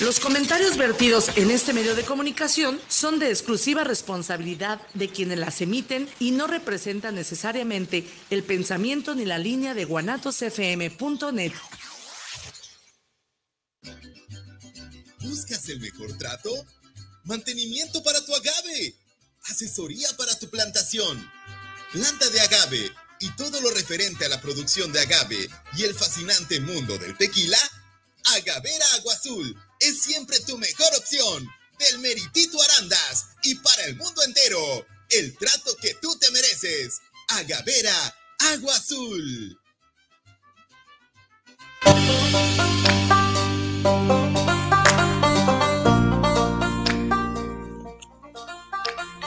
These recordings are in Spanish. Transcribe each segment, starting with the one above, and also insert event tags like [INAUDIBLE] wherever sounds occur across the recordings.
Los comentarios vertidos en este medio de comunicación son de exclusiva responsabilidad de quienes las emiten y no representan necesariamente el pensamiento ni la línea de guanatosfm.net. ¿Buscas el mejor trato? Mantenimiento para tu agave. Asesoría para tu plantación. Planta de agave y todo lo referente a la producción de agave y el fascinante mundo del tequila. Agavera Agua Azul es siempre tu mejor opción. Del Meritito Arandas y para el mundo entero. El trato que tú te mereces. Agavera Agua Azul.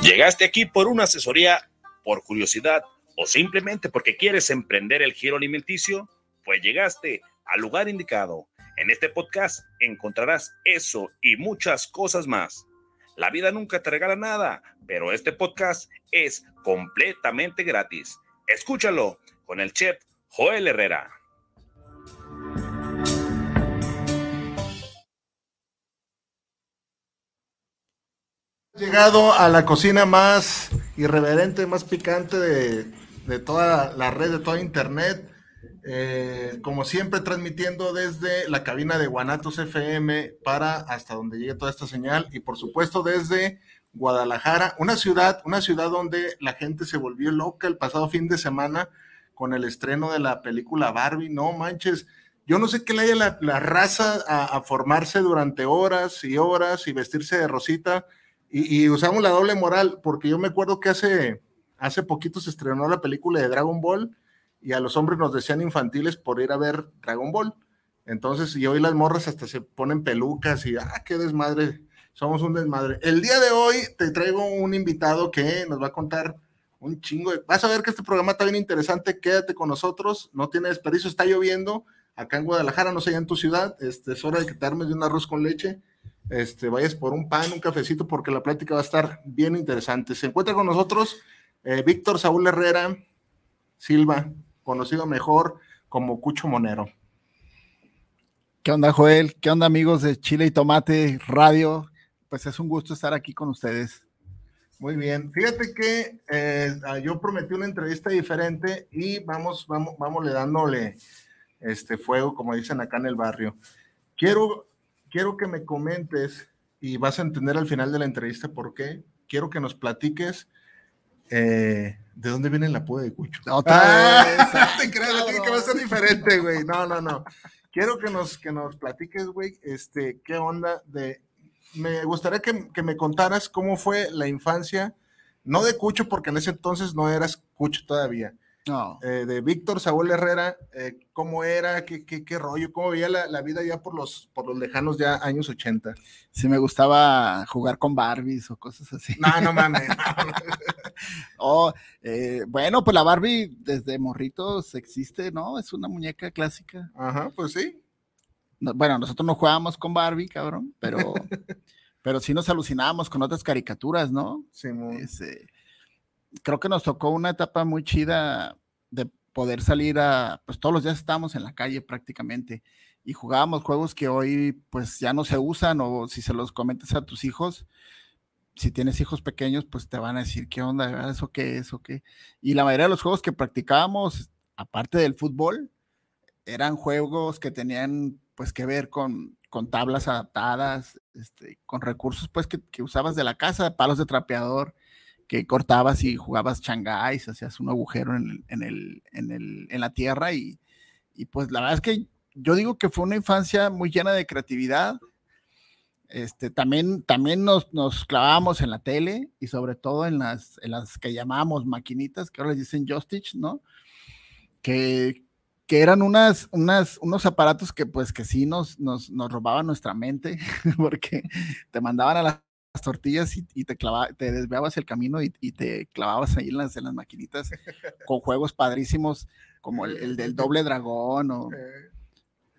Llegaste aquí por una asesoría, por curiosidad o simplemente porque quieres emprender el giro alimenticio, pues llegaste al lugar indicado. En este podcast encontrarás eso y muchas cosas más. La vida nunca te regala nada, pero este podcast es completamente gratis. Escúchalo con el chef Joel Herrera. Llegado a la cocina más irreverente, más picante de, toda la red, de toda internet. Eh, como siempre, transmitiendo desde la cabina de Guanatos FM para hasta donde llegue toda esta señal y por supuesto desde Guadalajara, una ciudad, una ciudad donde la gente se volvió loca el pasado fin de semana con el estreno de la película Barbie. No manches, yo no sé qué le haya la, raza a, a, formarse durante horas y horas y vestirse de rosita y, usamos la doble moral, porque yo me acuerdo que hace, hace poquito se estrenó la película de Dragon Ball y a los hombres nos decían infantiles por ir a ver Dragon Ball. Entonces, y hoy las morras hasta se ponen pelucas y, ah, qué desmadre, somos un desmadre. El día de hoy te traigo un invitado que nos va a contar un chingo. Vas a ver que este programa está bien interesante, quédate con nosotros, no tiene desperdicio, está lloviendo acá en Guadalajara, no sé, ya en tu ciudad, este, es hora de quitarme de un arroz con leche este, vayas por un pan, un cafecito, porque la plática va a estar bien interesante. Se encuentra con nosotros eh, Víctor Saúl Herrera Silva, conocido mejor como Cucho Monero. ¿Qué onda, Joel? ¿Qué onda, amigos de Chile y Tomate Radio? Pues es un gusto estar aquí con ustedes. Muy bien. Fíjate que eh, yo prometí una entrevista diferente y vamos, vamos, vamos le dándole este fuego, como dicen acá en el barrio. Quiero quiero que me comentes y vas a entender al final de la entrevista por qué. Quiero que nos platiques eh, de dónde viene la apodo de Cucho. [LAUGHS] No, ah, te creas, que va a ser diferente, güey. No, no, no. Quiero que nos, que nos platiques, güey, este, qué onda de... Me gustaría que, que me contaras cómo fue la infancia, no de Cucho, porque en ese entonces no eras Cucho todavía, eh, de Víctor Saúl Herrera, eh, cómo era, qué, qué, rollo, cómo veía la, vida ya por los, por los lejanos ya años 80. Si me gustaba jugar con Barbies o cosas así. No, no mames. [LAUGHS] oh, eh, bueno, pues la Barbie desde morritos existe, ¿no? Es una muñeca clásica. Ajá, pues sí. bueno, nosotros no jugábamos con Barbie, cabrón, pero, [LAUGHS] pero sí nos alucinábamos con otras caricaturas, ¿no? Sí, creo que nos tocó una etapa muy chida de poder salir a, pues todos los días estábamos en la calle prácticamente y jugábamos juegos que hoy pues ya no se usan o si se los comentas a tus hijos, si tienes hijos pequeños pues te van a decir qué onda, eso qué es o qué. Y la mayoría de los juegos que practicábamos, aparte del fútbol, eran juegos que tenían pues que ver con, con tablas adaptadas, este, con recursos pues que, que usabas de la casa, palos de trapeador, que cortabas y jugabas changáis, hacías un agujero en, el, en, el, en la tierra y, y, pues la verdad es que yo digo que fue una infancia muy llena de creatividad. Este, también también nos, nos clavábamos en la tele y sobre todo en las, en las que llamábamos maquinitas, que ahora les dicen joystick, ¿no? Que, que eran unas, unas, unos aparatos que pues que sí nos, nos, nos robaban nuestra mente, [LAUGHS] porque te mandaban a la tortillas y, te clavaba, te desviabas el camino y, te clavabas ahí en las, en las maquinitas [LAUGHS] con juegos padrísimos como el, del doble dragón o...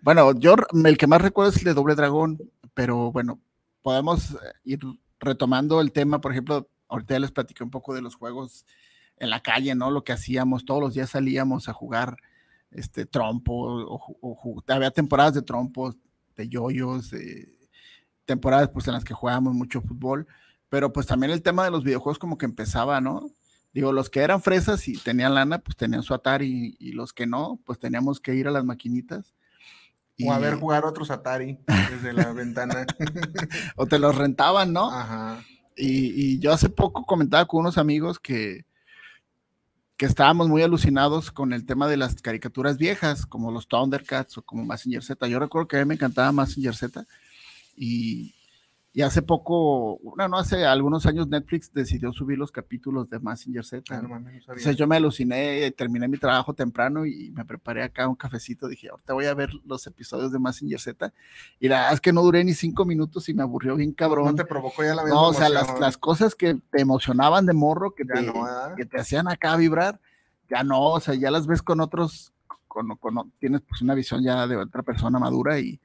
Bueno, yo el que más recuerdo es el de doble dragón, pero bueno, podemos eh, ir retomando el tema, por ejemplo, ahorita ya les platiqué un poco de los juegos en la calle, ¿no? Lo que hacíamos, todos los días salíamos a jugar este, trompo, o, había temporadas de trompos, de yoyos, de temporadas pues en las que jugábamos mucho fútbol, pero pues también el tema de los videojuegos como que empezaba, ¿no? Digo, los que eran fresas y tenían lana, pues tenían su Atari, y los que no, pues teníamos que ir a las maquinitas. O a ver jugar otros Atari desde la ventana. [LAUGHS] o te los rentaban, ¿no? Ajá. Y, y, yo hace poco comentaba con unos amigos que, que estábamos muy alucinados con el tema de las caricaturas viejas, como los Thundercats o como Massinger Z. Yo recuerdo que a mí me encantaba Massinger Z y, y hace poco, bueno, no hace algunos años Netflix decidió subir los capítulos de Messenger Z. Ah, Entonces yo me aluciné, terminé mi trabajo temprano y me preparé acá un cafecito. Dije, ahorita voy a ver los episodios de Messenger Z. Y la verdad es que no duré ni cinco minutos y me aburrió bien cabrón. No te provocó ya la No, o sea, las, las, cosas que te emocionaban de morro, que, te, que te hacían acá vibrar, ya no, o sea, ya las ves con otros, con, con, tienes pues una visión ya de otra persona madura y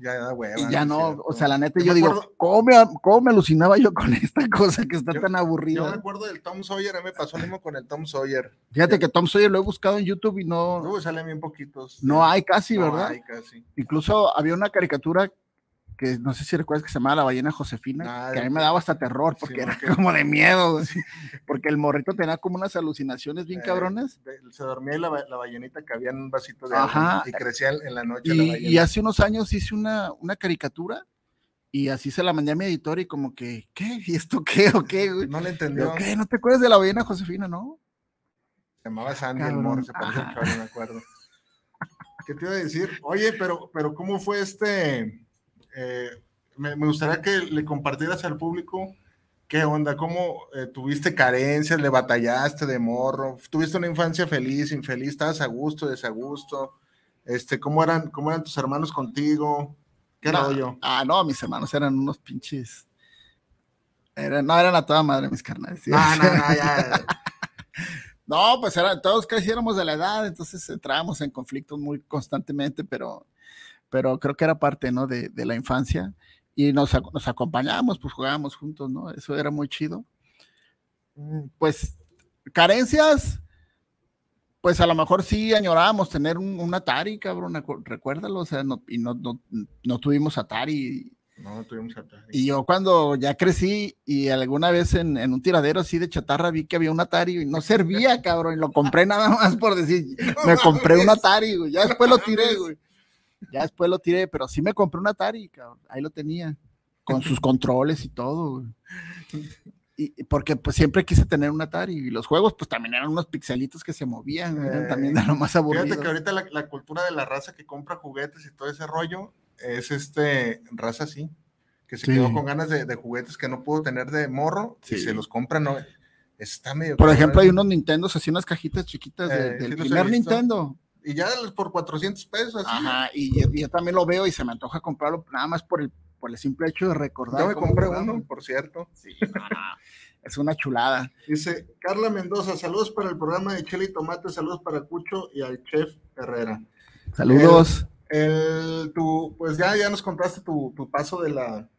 ya da Y ya no, o sea, la neta, yo, digo, ¿cómo me, ¿cómo me, alucinaba yo con [LAUGHS] esta cosa que está tan aburrida? Yo me acuerdo del Tom Sawyer, a mí me pasó lo mismo con el Tom Sawyer. Fíjate que Tom Sawyer lo he buscado en YouTube y no. No, salen bien poquitos. No hay casi, no ¿verdad? Hay casi. Incluso había una caricatura que no sé si recuerdas que se llamaba La ballena Josefina, que a mí me daba hasta terror, porque era [LAUGHS] como de miedo, [LAUGHS] porque el morrito tenía como unas alucinaciones bien eh, cabrones. se dormía y la, la, ballenita cabía en un vasito de agua y crecía en la noche y, la ballena. Y hace unos años hice una, una caricatura y así se la mandé a mi editor y como que, ¿qué? ¿Y esto qué o qué? [LAUGHS] No le entendió. ¿Qué? ¿No te acuerdas de la ballena Josefina, no? Se llamaba Sandy el morro, se parecía no me acuerdo. ¿Qué te iba a decir? Oye, pero, pero ¿cómo fue este eh, me, gustaría que le compartieras al público qué onda, cómo eh, tuviste carencias, le batallaste de morro, tuviste una infancia feliz, infeliz, estabas a gusto, desagusto, este, cómo eran, cómo eran tus hermanos contigo, qué no, rollo. Ah, no, mis hermanos eran unos pinches, eran, no, eran a toda madre mis carnales. No, no, no, ya. [LAUGHS] no, pues era, todos creciéramos de la edad, entonces entrábamos en conflictos muy constantemente, pero pero creo que era parte, ¿no? De, de la infancia y nos, nos acompañábamos, pues jugábamos juntos, ¿no? Eso era muy chido. Mm, pues carencias, pues a lo mejor sí añorábamos tener un, un Atari, cabrón, recuérdalo, o sea, no, y no, no, no tuvimos Atari. No, tuvimos Atari. Y yo cuando ya crecí y alguna vez en, en, un tiradero así de chatarra vi que había un Atari y no servía, cabrón, y lo compré nada más por decir, [LAUGHS] me compré un Atari, güey, ya después lo tiré, güey. Ya después lo tiré, pero sí me compré un Atari, cabrón. Ahí lo tenía. Con sus [LAUGHS] controles y todo. Y porque pues siempre quise tener un Atari y los juegos pues también eran unos pixelitos que se movían, eran también de lo más aburrido. Fíjate que ahorita la, cultura de la raza que compra juguetes y todo ese rollo es este raza así, que se quedó con ganas de, juguetes que no pudo tener de morro y se los compra, no. Está medio Por ejemplo, hay unos Nintendo, así unas cajitas chiquitas eh, del primer Nintendo y ya por 400 pesos. Ajá, y, yo también lo veo y se me antoja comprarlo nada más por el, por el simple hecho de recordar. Yo me compré uno, por cierto. Sí, [LAUGHS] es una chulada. Dice Carla Mendoza, saludos para el programa de Chile y Tomate, saludos para Cucho y al chef Herrera. Saludos. El, tu, pues ya, ya nos contaste tu, tu paso de la,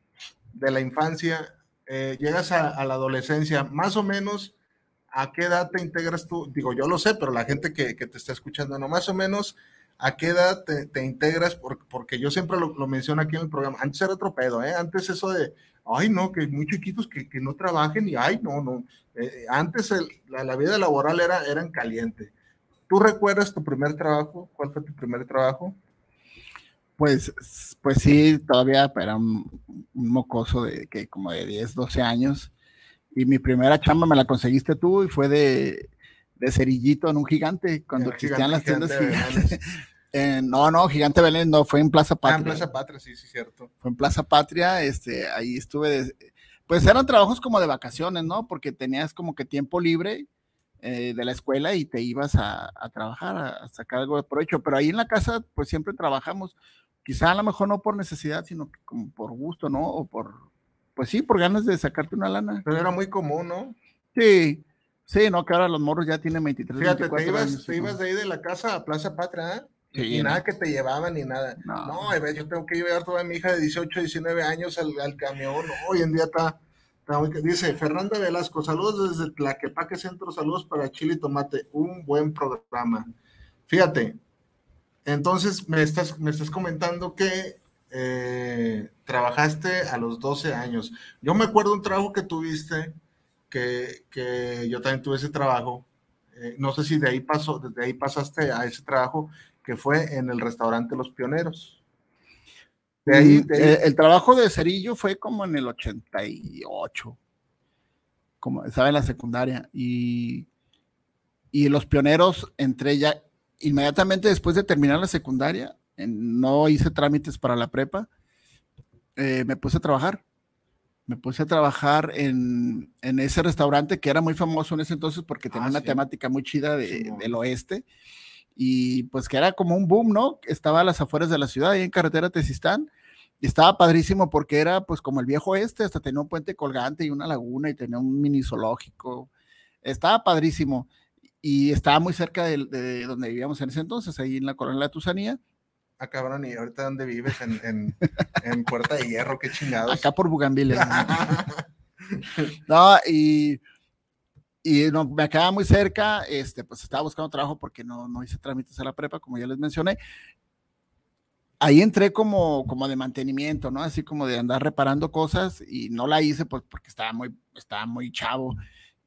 de la infancia, eh, llegas a, a, la adolescencia, más o menos, ¿a qué edad te integras tú? Digo, yo lo sé, pero la gente que, te está escuchando, no más o menos, ¿a qué edad te, integras? Porque, yo siempre lo, menciono aquí en el programa. Antes era otro pedo, ¿eh? Antes eso de, ay, no, que muy chiquitos que, no trabajen y, ay, no, no. Eh, antes la, vida laboral era, era en caliente. ¿Tú recuerdas tu primer trabajo? ¿Cuál fue tu primer trabajo? Pues, pues sí, todavía era un, un mocoso de que como de 10, 12 años y mi primera chamba me la conseguiste tú y fue de, de cerillito en un gigante, cuando existían las tiendas gigantes. [LAUGHS] no, no, Gigante Belén no, fue en Plaza Patria. Ah, en Plaza Patria, sí, sí, cierto. Fue en Plaza Patria, este, ahí estuve, pues eran trabajos como de vacaciones, ¿no? Porque tenías como que tiempo libre eh, de la escuela y te ibas a, a, trabajar, a sacar algo de provecho, pero ahí en la casa, pues siempre trabajamos, quizá a lo mejor no por necesidad, sino como por gusto, ¿no? O por, pues sí, por ganas de sacarte una lana. Pero era muy común, ¿no? Sí, sí, no, que ahora los morros ya tienen 23, Fíjate, te ibas, te ibas de ahí de la casa a Plaza Patria, ¿eh? y nada que te llevaban ni nada. No, no yo tengo que llevar toda mi hija de 18, 19 años al, camión. hoy en día está, Dice Fernanda Velasco, saludos desde Tlaquepaque Centro, saludos para Chile y Tomate. Un buen programa. Fíjate, Entonces, me estás, me estás comentando que eh, trabajaste a los 12 años. Yo me acuerdo un trabajo que tuviste, que, que yo también tuve ese trabajo. Eh, no sé si de ahí pasó, desde ahí pasaste a ese trabajo, que fue en el restaurante Los Pioneros. De ahí, mm, eh, el trabajo de Cerillo fue como en el 88, como estaba en la secundaria, y, y Los Pioneros entré ya inmediatamente después de terminar la secundaria, no hice trámites para la prepa, eh, me puse a trabajar. Me puse a trabajar en, ese restaurante que era muy famoso en ese entonces porque tenía ah, una temática muy chida del oeste y pues que era como un boom, ¿no? Estaba a las afueras de la ciudad, ahí en carretera Tezistán, y estaba padrísimo porque era pues como el viejo oeste, hasta tenía un puente colgante y una laguna y tenía un mini zoológico. Estaba padrísimo y estaba muy cerca de, donde vivíamos en ese entonces, ahí en la colonia de la Tusanía. Ah, cabrón, ¿y ahorita dónde vives? En, Puerta de Hierro, qué chingados. Acá por Bugambiles. [LAUGHS] no, y, y no, me acaba muy cerca, este, pues estaba buscando trabajo porque no, no hice trámites a la prepa, como ya les mencioné. Ahí entré como, como de mantenimiento, ¿no? Así como de andar reparando cosas y no la hice pues porque estaba muy, estaba muy chavo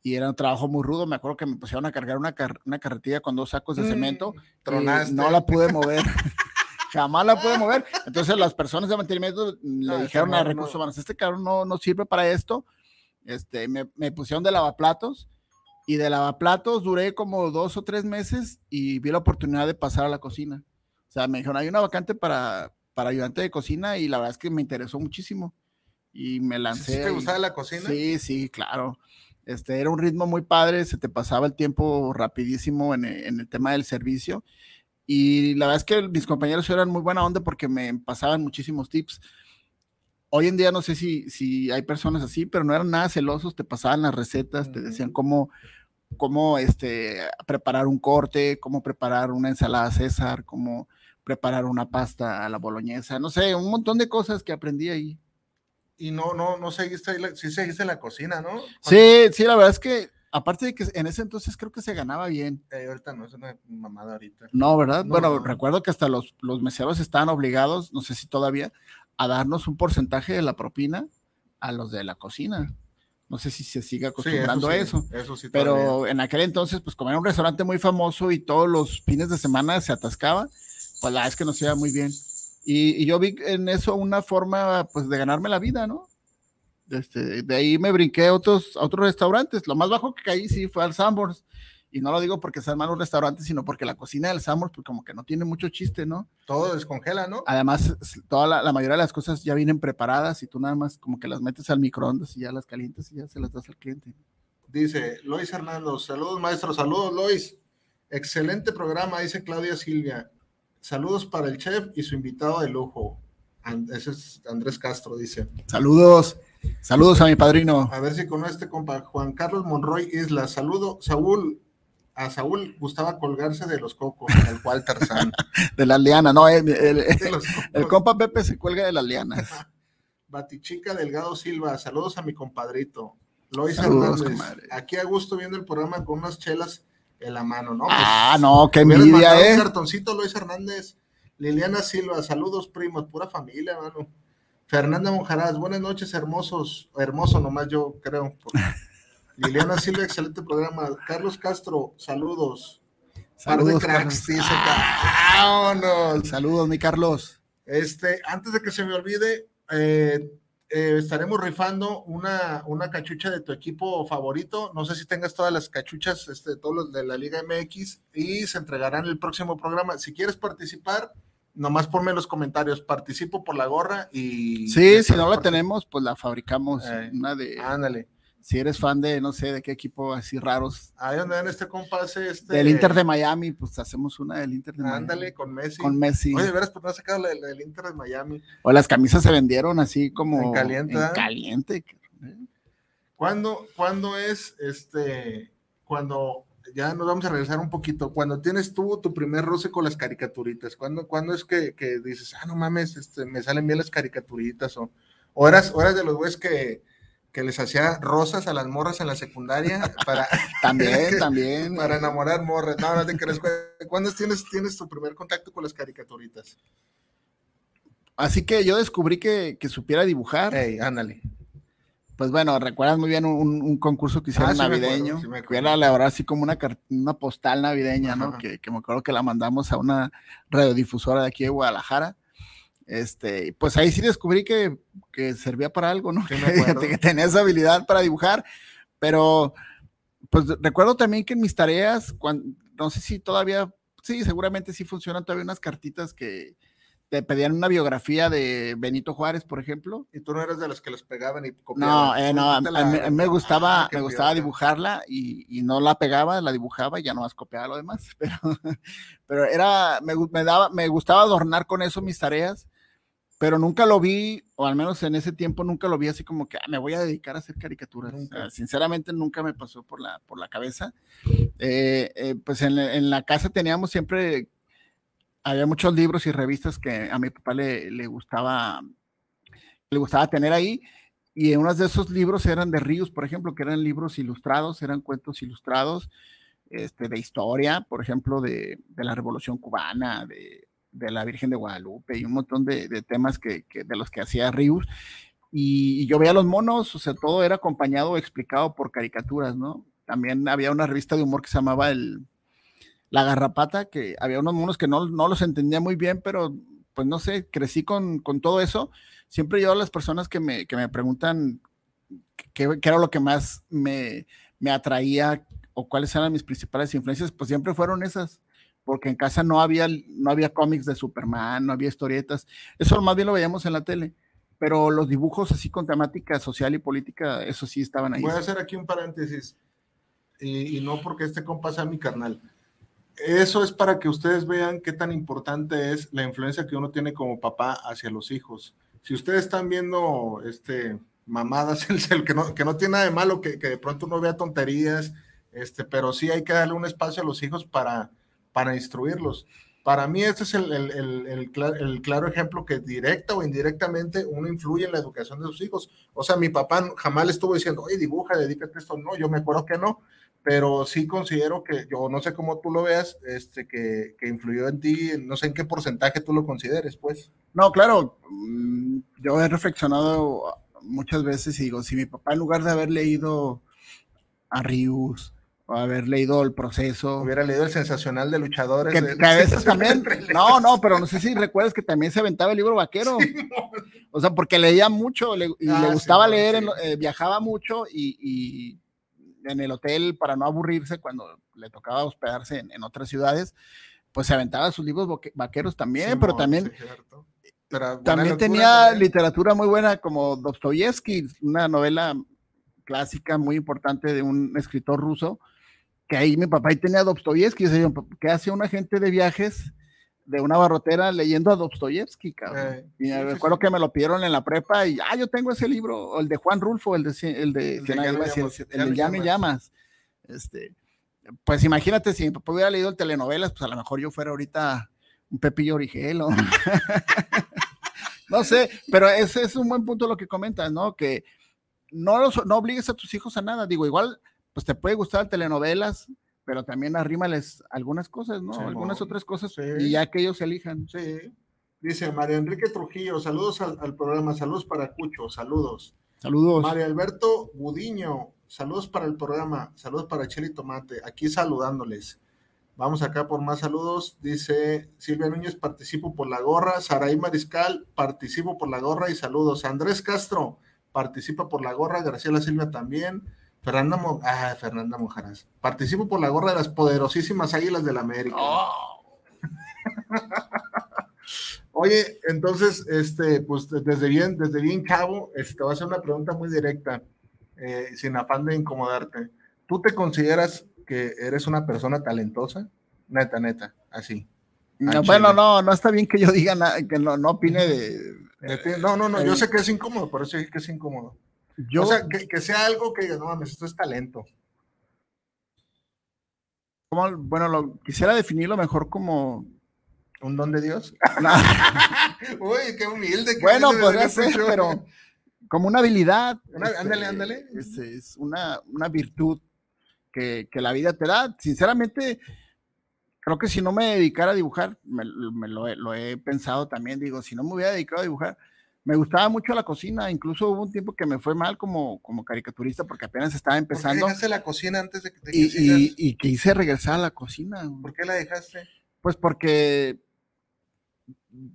y era un trabajo muy rudo. Me acuerdo que me pusieron a cargar una, una carretilla con dos sacos de cemento. Mm, no la pude mover. [LAUGHS] Jamás la pude mover. Entonces las personas de mantenimiento le ah, dijeron a Recursos Humanos, este cabrón no, no sirve para esto. Este, me, me pusieron de lavaplatos y de lavaplatos duré como dos o tres meses y vi la oportunidad de pasar a la cocina. O sea, me dijeron, hay una vacante para, para ayudante de cocina y la verdad es que me interesó muchísimo. Y me lancé. ¿Sí ¿Te gustaba la cocina? Sí, sí, claro. Este, era un ritmo muy padre, se te pasaba el tiempo rapidísimo en, en el tema del servicio. Y la verdad es que mis compañeros eran muy buena onda porque me pasaban muchísimos tips. Hoy en día no sé si, si hay personas así, pero no eran nada celosos, te pasaban las recetas, te decían cómo, cómo este, preparar un corte, cómo preparar una ensalada César, cómo preparar una pasta a la boloñesa, no sé, un montón de cosas que aprendí ahí. Y no, no, no seguiste sí seguiste la cocina, ¿no? Sí, sí, la verdad es que aparte de que en ese entonces creo que se ganaba bien. Eh, ahorita no, es una mamada ahorita. No, ¿verdad? bueno, recuerdo que hasta los, los meseros estaban obligados, no sé si todavía, a darnos un porcentaje de la propina a los de la cocina. No sé si se sigue acostumbrando a eso. eso sí pero en aquel entonces, pues como era un restaurante muy famoso y todos los fines de semana se atascaba, pues la verdad es que nos iba muy bien. Y, y, yo vi en eso una forma, pues, de ganarme la vida, ¿no? Este, de ahí me brinqué a otros, otros restaurantes. Lo más bajo que caí sí fue al Sambors. Y no lo digo porque sean malos restaurantes, sino porque la cocina del Sambors, pues como que no tiene mucho chiste, ¿no? Todo descongela, ¿no? Además, toda la, mayoría de las cosas ya vienen preparadas y tú nada más como que las metes al microondas y ya las calientas y ya se las das al cliente. Dice Lois Hernando, saludos maestro, saludos Lois. Excelente programa, dice Claudia Silvia. Saludos para el chef y su invitado de lujo. ese es Andrés Castro, dice. Saludos. Saludos a mi padrino. A ver si con este compa, Juan Carlos Monroy Isla. Saludo, Saúl. A Saúl gustaba colgarse de los cocos, al cual Tarzán. de las lianas, no, el, el, compa Pepe se cuelga de las lianas. [LAUGHS] Batichica Delgado Silva, saludos a mi compadrito. Lois Hernández, aquí a gusto viendo el programa con unas chelas en la mano, ¿no? ah, pues, no, qué envidia, eh. Un cartoncito, Lois Hernández. Liliana Silva, saludos primos, pura familia, mano. Fernanda Monjaraz, buenas noches, hermosos, hermoso nomás yo creo. [LAUGHS] Liliana Silva, excelente programa. Carlos Castro, saludos. Saludos, de cracks, Saludos, mi Carlos. Este, antes de que se me olvide, eh, eh, estaremos rifando una, una cachucha de tu equipo favorito. No sé si tengas todas las cachuchas, este, todos los de la Liga MX, y se entregarán el próximo programa. Si quieres participar, nomás ponme en los comentarios, participo por la gorra y... Sí, si no la tenemos, pues la fabricamos. Eh, una de... Ándale. Si eres fan de, no sé, de qué equipo así raros. Ahí donde ven este compás este... Del Inter de Miami, pues hacemos una del Inter de Miami. Ándale, con Messi. Con Messi. Oye, verás, pues no has sacado la, del Inter de Miami. O las camisas se vendieron así como... En caliente. En caliente. ¿Cuándo, ¿Cuándo es este... Cuando ya nos vamos a regresar un poquito. Cuando tienes tú tu primer roce con las caricaturitas, ¿cuándo, cuándo es que, dices, ah, no mames, este, me salen bien las caricaturitas? O, o, eras, de los güeyes que, que les hacía rosas a las morras en la secundaria para [LAUGHS] también, [LAUGHS] también. Para enamorar morras. No, no te crees. ¿Cuándo tienes, tienes tu primer contacto con las caricaturitas? Así que yo descubrí que, supiera dibujar. Ey, ándale. Pues bueno, recuerdas muy bien un, concurso que hicieron ah, navideño, que era la verdad así como una, una postal navideña, ¿no? Que, me acuerdo que la mandamos a una radiodifusora de aquí de Guadalajara. Este, pues ahí sí descubrí que, servía para algo, ¿no? [LAUGHS] que, tenía esa habilidad para dibujar, pero pues recuerdo también que en mis tareas, cuando, no sé si todavía, sí, seguramente sí funcionan todavía unas cartitas que, te pedían una biografía de Benito Juárez, por ejemplo. Y tú no eras de los que los pegaban y copiaban. No, eh, no, a, mí, me gustaba, ah, me gustaba dibujarla y, no la pegaba, la dibujaba y ya no más copiaba lo demás. [LAUGHS] Pero, pero era, me, me, daba, me gustaba adornar con eso mis tareas, pero nunca lo vi, o al menos en ese tiempo nunca lo vi así como que ah, me voy a dedicar a hacer caricaturas. sinceramente nunca me pasó por la, por la cabeza. Eh, eh, pues en, en la casa teníamos siempre había muchos libros y revistas que a mi papá le, le gustaba le gustaba tener ahí y unos de esos libros eran de Ríos, por ejemplo, que eran libros ilustrados, eran cuentos ilustrados este, de historia, por ejemplo, de, de la Revolución Cubana, de, de, la Virgen de Guadalupe y un montón de, temas que, de los que hacía Ríos. Y, y, yo veía los monos, o sea, todo era acompañado explicado por caricaturas, ¿no? También había una revista de humor que se llamaba el, la garrapata, que había unos monos que no, no los entendía muy bien, pero pues no sé, crecí con, con todo eso. Siempre yo a las personas que me, que me preguntan qué, era lo que más me, me atraía o cuáles eran mis principales influencias, pues siempre fueron esas porque en casa no había, no había cómics de Superman, no había historietas, eso más bien lo veíamos en la tele, pero los dibujos así con temática social y política, eso sí estaban ahí. Voy a hacer aquí un paréntesis, y, y no porque este compa sea mi carnal, eso es para que ustedes vean qué tan importante es la influencia que uno tiene como papá hacia los hijos. Si ustedes están viendo este, mamadas, [LAUGHS] el, que, no, que no tiene nada de malo, que, de pronto uno vea tonterías, este, pero sí hay que darle un espacio a los hijos para, para instruirlos. Para mí este es el, el, el, el, claro ejemplo que directa o indirectamente uno influye en la educación de sus hijos. O sea, mi papá jamás le estuvo diciendo, oye, dibuja, dedícate a esto. No, yo me acuerdo que no, pero sí considero que, yo no sé cómo tú lo veas, este, que, que, influyó en ti, no sé en qué porcentaje tú lo consideres, pues. No, claro, mm, yo he reflexionado muchas veces y digo, si mi papá en lugar de haber leído a Rius, o haber leído el proceso. Hubiera leído el sensacional de luchadores. Que, a veces [LAUGHS] también. No, no, pero no sé si recuerdas que también se aventaba el libro vaquero. o sea, porque leía mucho y le ah, gustaba leer, eh, viajaba mucho y, en el hotel para no aburrirse cuando le tocaba hospedarse en, otras ciudades, pues se aventaba sus libros vaqueros también, pero también... también tenía literatura muy buena como Dostoyevsky, una novela clásica muy importante de un escritor ruso, que ahí mi papá ahí tenía Dostoyevsky, que hace un agente de viajes de una barrotera leyendo a Dostoyevsky, cabrón. Eh, y recuerdo que me lo pidieron en la prepa y, ah, yo tengo ese libro, el de Juan Rulfo, el de, el de, el de, Ya, me llamas. Este, pues imagínate, si mi papá hubiera leído el telenovelas, pues a lo mejor yo fuera ahorita un Pepillo Origel [LAUGHS] no sé, pero ese es un buen punto lo que comentas, ¿no? Que no, los, no obligues a tus hijos a nada. Digo, igual, pues te puede gustar telenovelas, pero también arrímales algunas cosas, ¿no? algunas otras cosas y ya que ellos elijan. Sí. Dice María Enrique Trujillo, saludos al, programa, saludos para Cucho, saludos. Saludos. María Alberto Budiño, saludos para el programa, saludos para Cheli Tomate, aquí saludándoles. Vamos acá por más saludos. Dice Silvia Núñez, participo por la gorra. Saraí Mariscal, participo por la gorra y saludos. Andrés Castro, participa por la gorra. Graciela Silvia también. Fernanda, Mo ah, Fernanda Mojaras. Participo por la gorra de las poderosísimas Águilas del la América. Oh. Oye, entonces, este, pues desde bien, desde bien cabo, este, te voy a hacer una pregunta muy directa, eh, sin afán de incomodarte. ¿Tú te consideras que eres una persona talentosa? Neta, neta, así. bueno, no, no está bien que yo diga nada, que no, no opine de, No, no, no, yo sé que es incómodo, por eso dije que es incómodo. Yo, o sea, que, sea algo que diga, no mames, esto es talento. Como, bueno, lo, quisiera definirlo mejor como un don de Dios. [LAUGHS] [LAUGHS] Uy, qué humilde. bueno, podría ser, pero como una habilidad. Este, ándale, ándale. Es, una, una, virtud que, que, la vida te da. Sinceramente, creo que si no me dedicara a dibujar, me, lo, lo, he pensado también, digo, si no me hubiera dedicado a dibujar, me gustaba mucho la cocina, incluso hubo un tiempo que me fue mal como, como caricaturista porque apenas estaba empezando. ¿Por qué dejaste la cocina antes de que te y, y, que hice regresar a la cocina. ¿Por qué la dejaste? Pues porque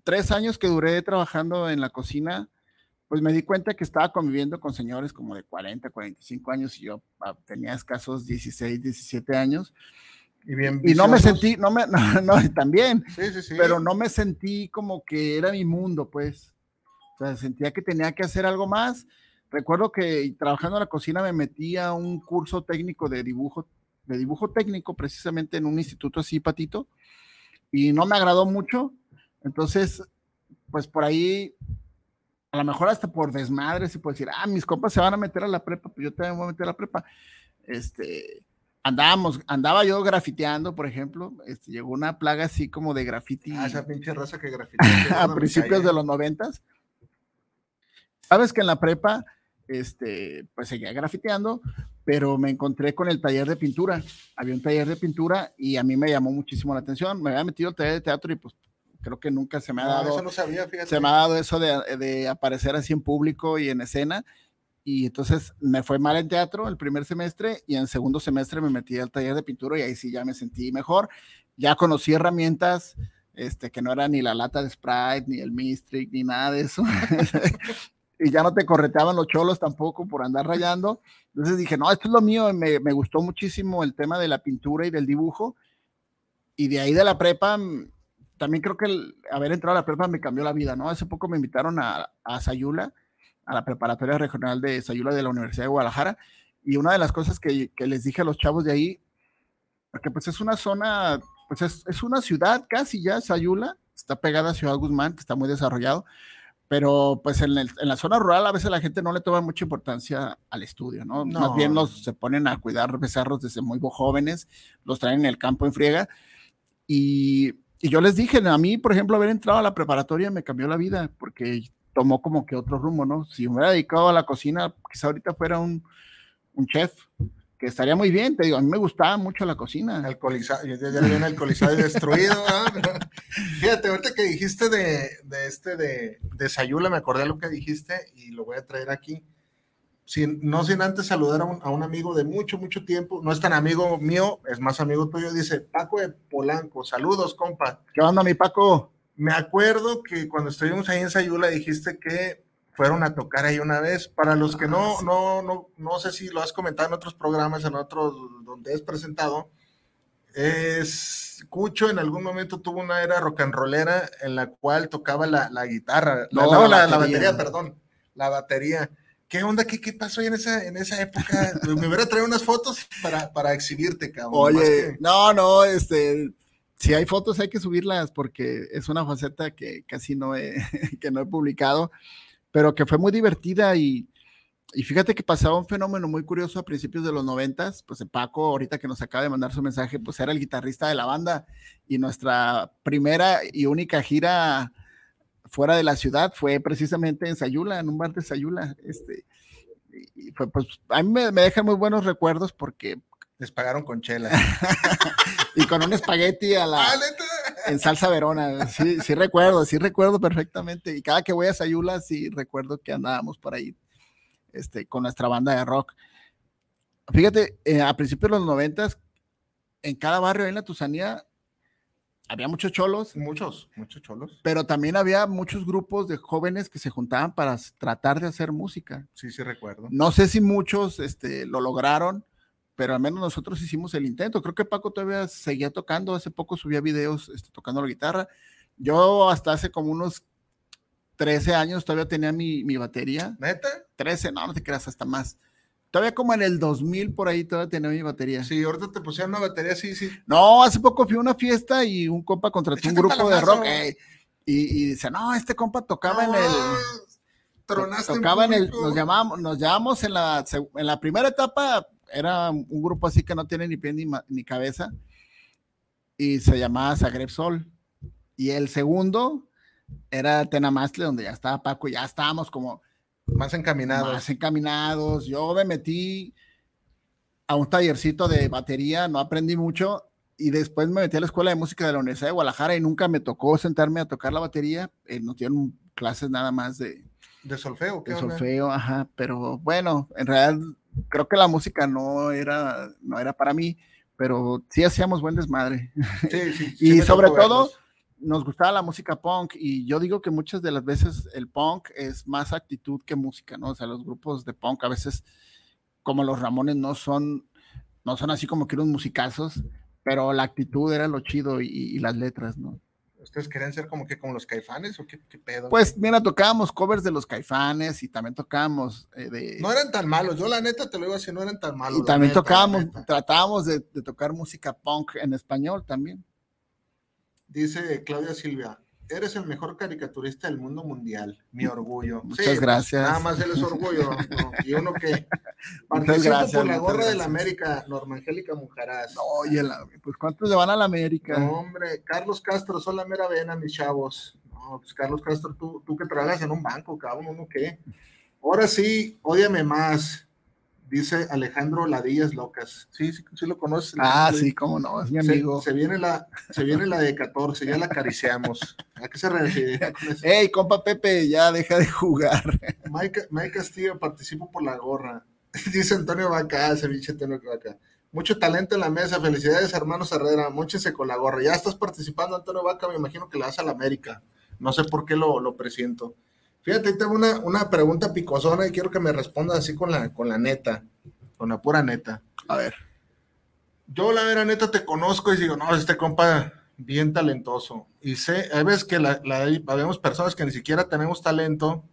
tres años que duré trabajando en la cocina, pues me di cuenta que estaba conviviendo con señores como de 40, 45 años y yo ah, tenía escasos 16, 17 años. Y, bien y no me sentí, no me, [LAUGHS] no, no también, sí, sí, sí. pero no me sentí como que era mi mundo, pues. O sea, sentía que tenía que hacer algo más. Recuerdo que trabajando en la cocina me metí a un curso técnico de dibujo, de dibujo técnico, precisamente en un instituto así, patito, y no me agradó mucho. Entonces, pues por ahí, a lo mejor hasta por desmadre, se puede decir, ah, mis compas se van a meter a la prepa, pues yo también voy a meter a la prepa. Este, andábamos, andaba yo grafiteando, por ejemplo, este, llegó una plaga así como de grafiti. Ah, esa pinche raza que [LAUGHS] grafitea. a principios de los noventas. Sabes que en la prepa, este, pues seguía grafiteando, pero me encontré con el taller de pintura. Había un taller de pintura y a mí me llamó muchísimo la atención. Me había metido al taller de teatro y pues creo que nunca se me ha dado. Eso no sabía, fíjate. Se me ha dado eso de, de, aparecer así en público y en escena. Y entonces me fue mal en teatro el primer semestre y en segundo semestre me metí al taller de pintura y ahí sí ya me sentí mejor. Ya conocí herramientas este, que no era ni la lata de Sprite, ni el Mistric, ni nada de eso. [LAUGHS] [LAUGHS] y ya no te correteaban los cholos tampoco por andar rayando. Entonces dije, no, esto es lo mío, me, me, gustó muchísimo el tema de la pintura y del dibujo. Y de ahí de la prepa, mm, también creo que el haber entrado a la prepa me cambió la vida, ¿no? Hace poco me invitaron a, a Sayula, a la preparatoria regional de Sayula de la Universidad de Guadalajara, y una de las cosas que, que les dije a los chavos de ahí, porque pues es una zona, pues es, es una ciudad casi ya, Sayula, está pegada a Ciudad Guzmán, que está muy desarrollado, pero pues en, la zona rural a veces la gente no le toma mucha importancia al estudio, ¿no? Más bien los se ponen a cuidar becerros desde muy jóvenes, los traen en el campo en friega. Y, y, yo les dije, a mí, por ejemplo, haber entrado a la preparatoria me cambió la vida, porque tomó como que otro rumbo, ¿no? Si me hubiera dedicado a la cocina, quizá ahorita fuera un, un chef, que estaría muy bien, te digo, a mí me gustaba mucho la cocina. Alcoholizado, ya, ya le alcoholizado y destruido. [LAUGHS] Fíjate, ahorita que dijiste de, de este de, de, Sayula, me acordé de lo que dijiste y lo voy a traer aquí. Sin, no sin antes saludar a un, a un, amigo de mucho, mucho tiempo, no es tan amigo mío, es más amigo tuyo, dice Paco de Polanco, saludos, compa. ¿Qué onda, mi Paco? Me acuerdo que cuando estuvimos ahí en Sayula dijiste que fueron a tocar ahí una vez. Para los que no, no, no, no sé si lo has comentado en otros programas, en otros donde es presentado, es Cucho en algún momento tuvo una era rock and rollera en la cual tocaba la, la guitarra, no, la, la, batería. perdón, la batería. ¿Qué onda? ¿Qué, qué pasó en esa, en esa época? Me hubiera traído unas fotos para, para exhibirte, cabrón. Oye, no, no, este, si hay fotos hay que subirlas porque es una faceta que casi no he, [LAUGHS] que no he publicado pero que fue muy divertida y, y fíjate que pasaba un fenómeno muy curioso a principios de los noventas, pues Paco, ahorita que nos acaba de mandar su mensaje, pues era el guitarrista de la banda y nuestra primera y única gira fuera de la ciudad fue precisamente en Sayula, en un bar de Sayula, este, y fue, pues a mí me, me dejan muy buenos recuerdos porque les pagaron con chela. [LAUGHS] y con un espagueti a la, ah, en salsa verona. Sí, sí recuerdo, sí recuerdo perfectamente. Y cada que voy a Sayula, sí recuerdo que andábamos por ahí este, con nuestra banda de rock. Fíjate, eh, a principios de los noventas, en cada barrio en la Tusanía había muchos cholos. Muchos, muchos cholos. Pero también había muchos grupos de jóvenes que se juntaban para tratar de hacer música. Sí, sí recuerdo. No sé si muchos este, lo lograron, pero al menos nosotros hicimos el intento. Creo que Paco todavía seguía tocando, hace poco subía videos este, tocando la guitarra. Yo hasta hace como unos 13 años todavía tenía mi, mi batería. ¿Neta? 13, no, no te creas, hasta más. Todavía como en el 2000 por ahí todavía tenía mi batería. Sí, ahorita te pusieron una batería, sí, sí. No, hace poco fui a una fiesta y un compa contrató un grupo de rock eh, y, y, dice, no, este compa tocaba en el... Tronaste tocaba en, el, nos llamamos, nos llamamos en la, en la primera etapa, era un grupo así que no tiene ni pie ni, cabeza y se llamaba Zagreb Sol. Y el segundo era Tenamastle, donde ya estaba Paco, y ya estábamos como, Más encaminados. Más encaminados. Yo me metí a un tallercito de batería, no aprendí mucho y después me metí a la escuela de música de la Universidad de Guadalajara y nunca me tocó sentarme a tocar la batería. Eh, no tienen clases nada más de, de solfeo. ¿qué de solfeo, ajá. Pero bueno, en realidad creo que la música no era, no era para mí, pero sí hacíamos buen desmadre. Sí, sí, [LAUGHS] y sobre todo nos gustaba la música punk y yo digo que muchas de las veces el punk es más actitud que música, ¿no? O sea, los grupos de punk a veces como los Ramones no son no son así como que unos musicazos, pero la actitud era lo chido y, las letras, ¿no? ¿Ustedes querían ser como que como los caifanes o qué, pedo? Pues mira, tocábamos covers de los caifanes y también tocábamos eh, de... No eran tan malos, yo la neta te lo iba a decir, no eran tan malos. Y también tocábamos, tratábamos de, tocar música punk en español también. Dice Claudia Silvia, eres el mejor caricaturista del mundo mundial, mi orgullo. Muchas gracias. Nada más él es orgullo. y uno que [LAUGHS] participa por la gorra de la América, Norma Angélica Mujaraz. oye, pues ¿cuántos le van a la América? No, hombre, Carlos Castro, son la mera vena, mis chavos. No, pues Carlos Castro, tú, tú que trabajas en un banco, cabrón, uno qué. Ahora sí, ódiame más. Dice Alejandro Ladillas Locas. Sí, sí, sí lo conoces. Ah, sí, cómo no, es mi amigo. Se, viene, la, se viene la de 14, ya la acariciamos. ¿A qué se refiere? Ey, compa Pepe, ya deja de jugar. Mike, Mike Castillo, participo por la gorra. [LAUGHS] Dice Antonio Vaca, ese bicho Antonio Vaca. Mucho talento en la mesa, felicidades hermanos Herrera, móchense con la gorra. Ya estás participando, Antonio Vaca, me imagino que la das a la América. No sé por qué lo, lo presiento. Fíjate, tengo una, una pregunta picosona y quiero que me respondas así con la, con la neta, con la pura neta. A ver. Yo la vera neta te conozco y digo, no, este compa bien talentoso. Y sé, hay veces que la, la, vemos personas que ni siquiera tenemos talento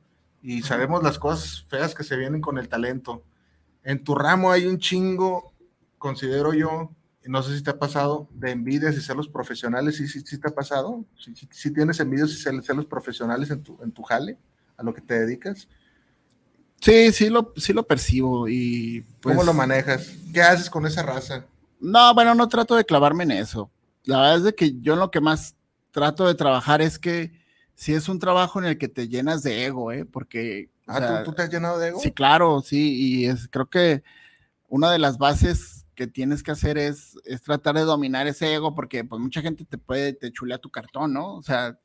y sabemos las cosas feas que se vienen con el talento. En tu ramo hay un chingo, considero yo, no sé si te ha pasado, de envidias y celos profesionales. ¿Sí, sí, sí te ha pasado? ¿Sí, tienes envidias y celos profesionales en tu, en tu jale? A lo que te dedicas? Sí, sí lo, sí lo percibo y pues, ¿Cómo lo manejas? ¿Qué haces con esa raza? No, bueno, no trato de clavarme en eso. La verdad es de que yo lo que más trato de trabajar es que si es un trabajo en el que te llenas de ego, ¿eh? Porque... Ah, ¿tú, te has llenado de ego? Sí, claro, sí, y es, creo que una de las bases que tienes que hacer es, es tratar de dominar ese ego, porque pues mucha gente te puede, te chulea tu cartón, ¿no? O sea,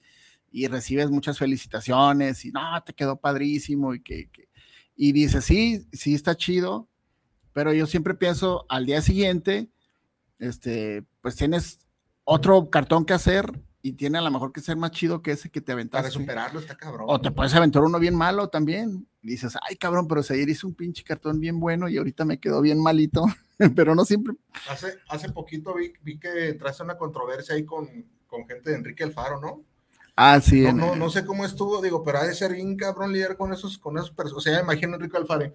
y recibes muchas felicitaciones y no, te quedó padrísimo y que, y dices, sí, sí está chido, pero yo siempre pienso al día siguiente, este, pues tienes otro cartón que hacer y tiene a lo mejor que ser más chido que ese que te aventaste. Para superarlo está cabrón. O te puedes aventar uno bien malo también. dices, ay cabrón, pero si ayer hice un pinche cartón bien bueno y ahorita me quedó bien malito, [LAUGHS] pero no siempre. Hace, hace poquito vi, vi que entraste una controversia ahí con, con gente de Enrique Alfaro, ¿no? Ah, sí. No, no, sé cómo estuvo, digo, pero ha de ser bien cabrón lidiar con esos, con esos personas. O sea, imagino Enrique Alfaro.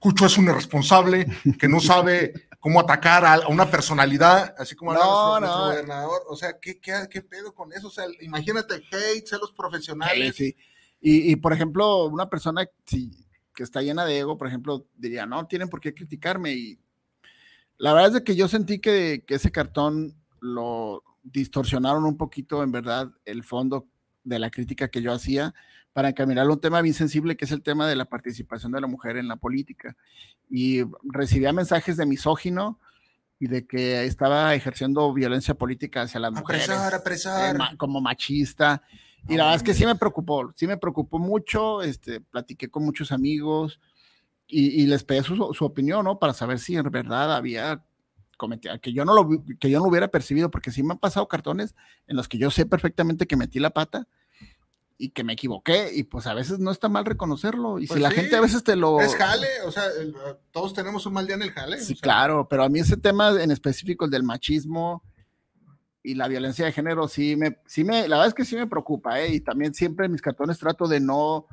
Cucho es un irresponsable que no sabe cómo atacar a, una personalidad, así como no, nuestro, gobernador. O sea, ¿qué, ¿qué, qué, pedo con eso? O sea, imagínate hate, los profesionales. Sí, sí. Y, y, por ejemplo, una persona que está llena de ego, por ejemplo, diría, no, tienen por qué criticarme. Y la verdad es que yo sentí que, que ese cartón lo distorsionaron un poquito, en verdad, el fondo de la crítica que yo hacía para encaminarlo a un tema bien sensible que es el tema de la participación de la mujer en la política. Y recibía mensajes de misógino y de que estaba ejerciendo violencia política hacia las mujeres. Apresar, eh, como machista. Y la verdad es que sí me preocupó, sí me preocupó mucho, este, platiqué con muchos amigos y, les pedí su, su, opinión, ¿no? Para saber si en verdad había que yo no lo que yo no hubiera percibido, porque sí me han pasado cartones en los que yo sé perfectamente que metí la pata y que me equivoqué, y pues a veces no está mal reconocerlo. Y si pues la gente a veces te lo. Es jale, o sea, todos tenemos un mal día en el jale. Sí, claro, pero a mí ese tema en específico, el del machismo, y la violencia de género sí me, sí me, la verdad es que sí me preocupa, ¿eh? Y también siempre en mis cartones trato de no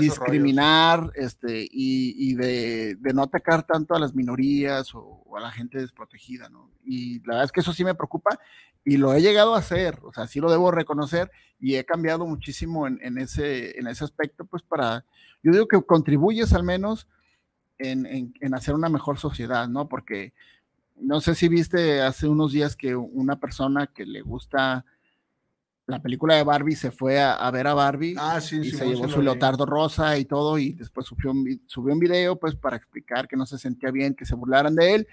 discriminar, este, y, y de, de, no atacar tanto a las minorías o, a la gente desprotegida, ¿no? Y la verdad es que eso sí me preocupa y lo he llegado a hacer, o sea, sí lo debo reconocer y he cambiado muchísimo en, en ese, en ese aspecto, pues para, yo digo que contribuyes al menos en, en, en hacer una mejor sociedad, ¿no? Porque no sé si viste hace unos días que una persona que le gusta la película de Barbie se fue a, ver a Barbie ah, sí, y se llevó su leotardo rosa y todo y después subió un, subió un video pues para explicar que no se sentía bien que se burlaran de él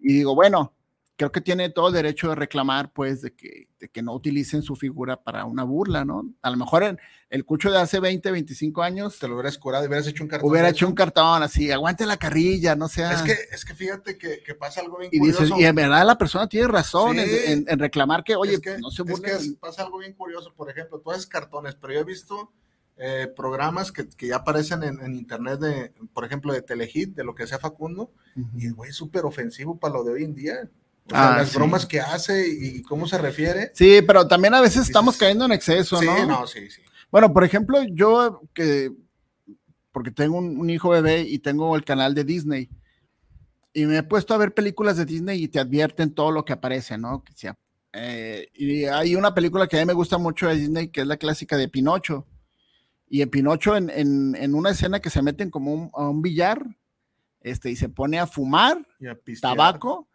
y digo, bueno, creo que tiene todo el derecho de reclamar, pues, de que, de que no utilicen su figura para una burla, ¿no? A lo mejor en el cucho de hace 20, 25 años. Te lo hubieras curado hubieras hecho un cartón. Hubiera hecho un cartón así, aguante la carrilla, no sea. Es que, es que fíjate que, que pasa algo bien y curioso. y en verdad la persona tiene razón en, en, reclamar que, oye, no se burlen. Es que pasa algo bien curioso, por ejemplo, tú haces cartones, pero yo he visto. Eh, programas que, que, ya aparecen en, en, internet, de, por ejemplo, de Telehit, de lo que sea Facundo, y güey, súper ofensivo para lo de hoy en día ah, las bromas que hace y cómo se refiere. Sí, pero también a veces estamos cayendo en exceso, ¿no? Sí, no, sí, sí. Bueno, por ejemplo, yo que, porque tengo un, hijo bebé y tengo el canal de Disney, y me he puesto a ver películas de Disney y te advierten todo lo que aparece, ¿no? Que sea, eh, y hay una película que a mí me gusta mucho de Disney, que es la clásica de Pinocho. Y en Pinocho, en, en, una escena que se meten como a un billar, este, y se pone a fumar tabaco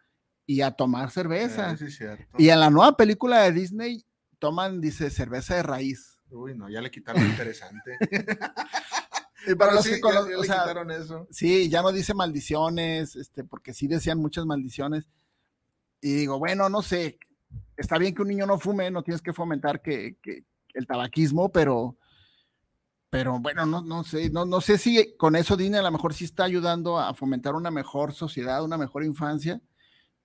y a tomar cerveza. y en la nueva película de Disney toman, dice, cerveza de raíz. Uy, no, ya le quitaron [LAUGHS] interesante. y para los que quitaron eso. Sí, ya no dice maldiciones, este, porque sí decían muchas maldiciones. Y digo, bueno, no sé, está bien que un niño no fume, no tienes que fomentar que, que el tabaquismo, pero, pero bueno, no, no sé, no, no sé si con eso Disney a lo mejor sí está ayudando a fomentar una mejor sociedad, una mejor infancia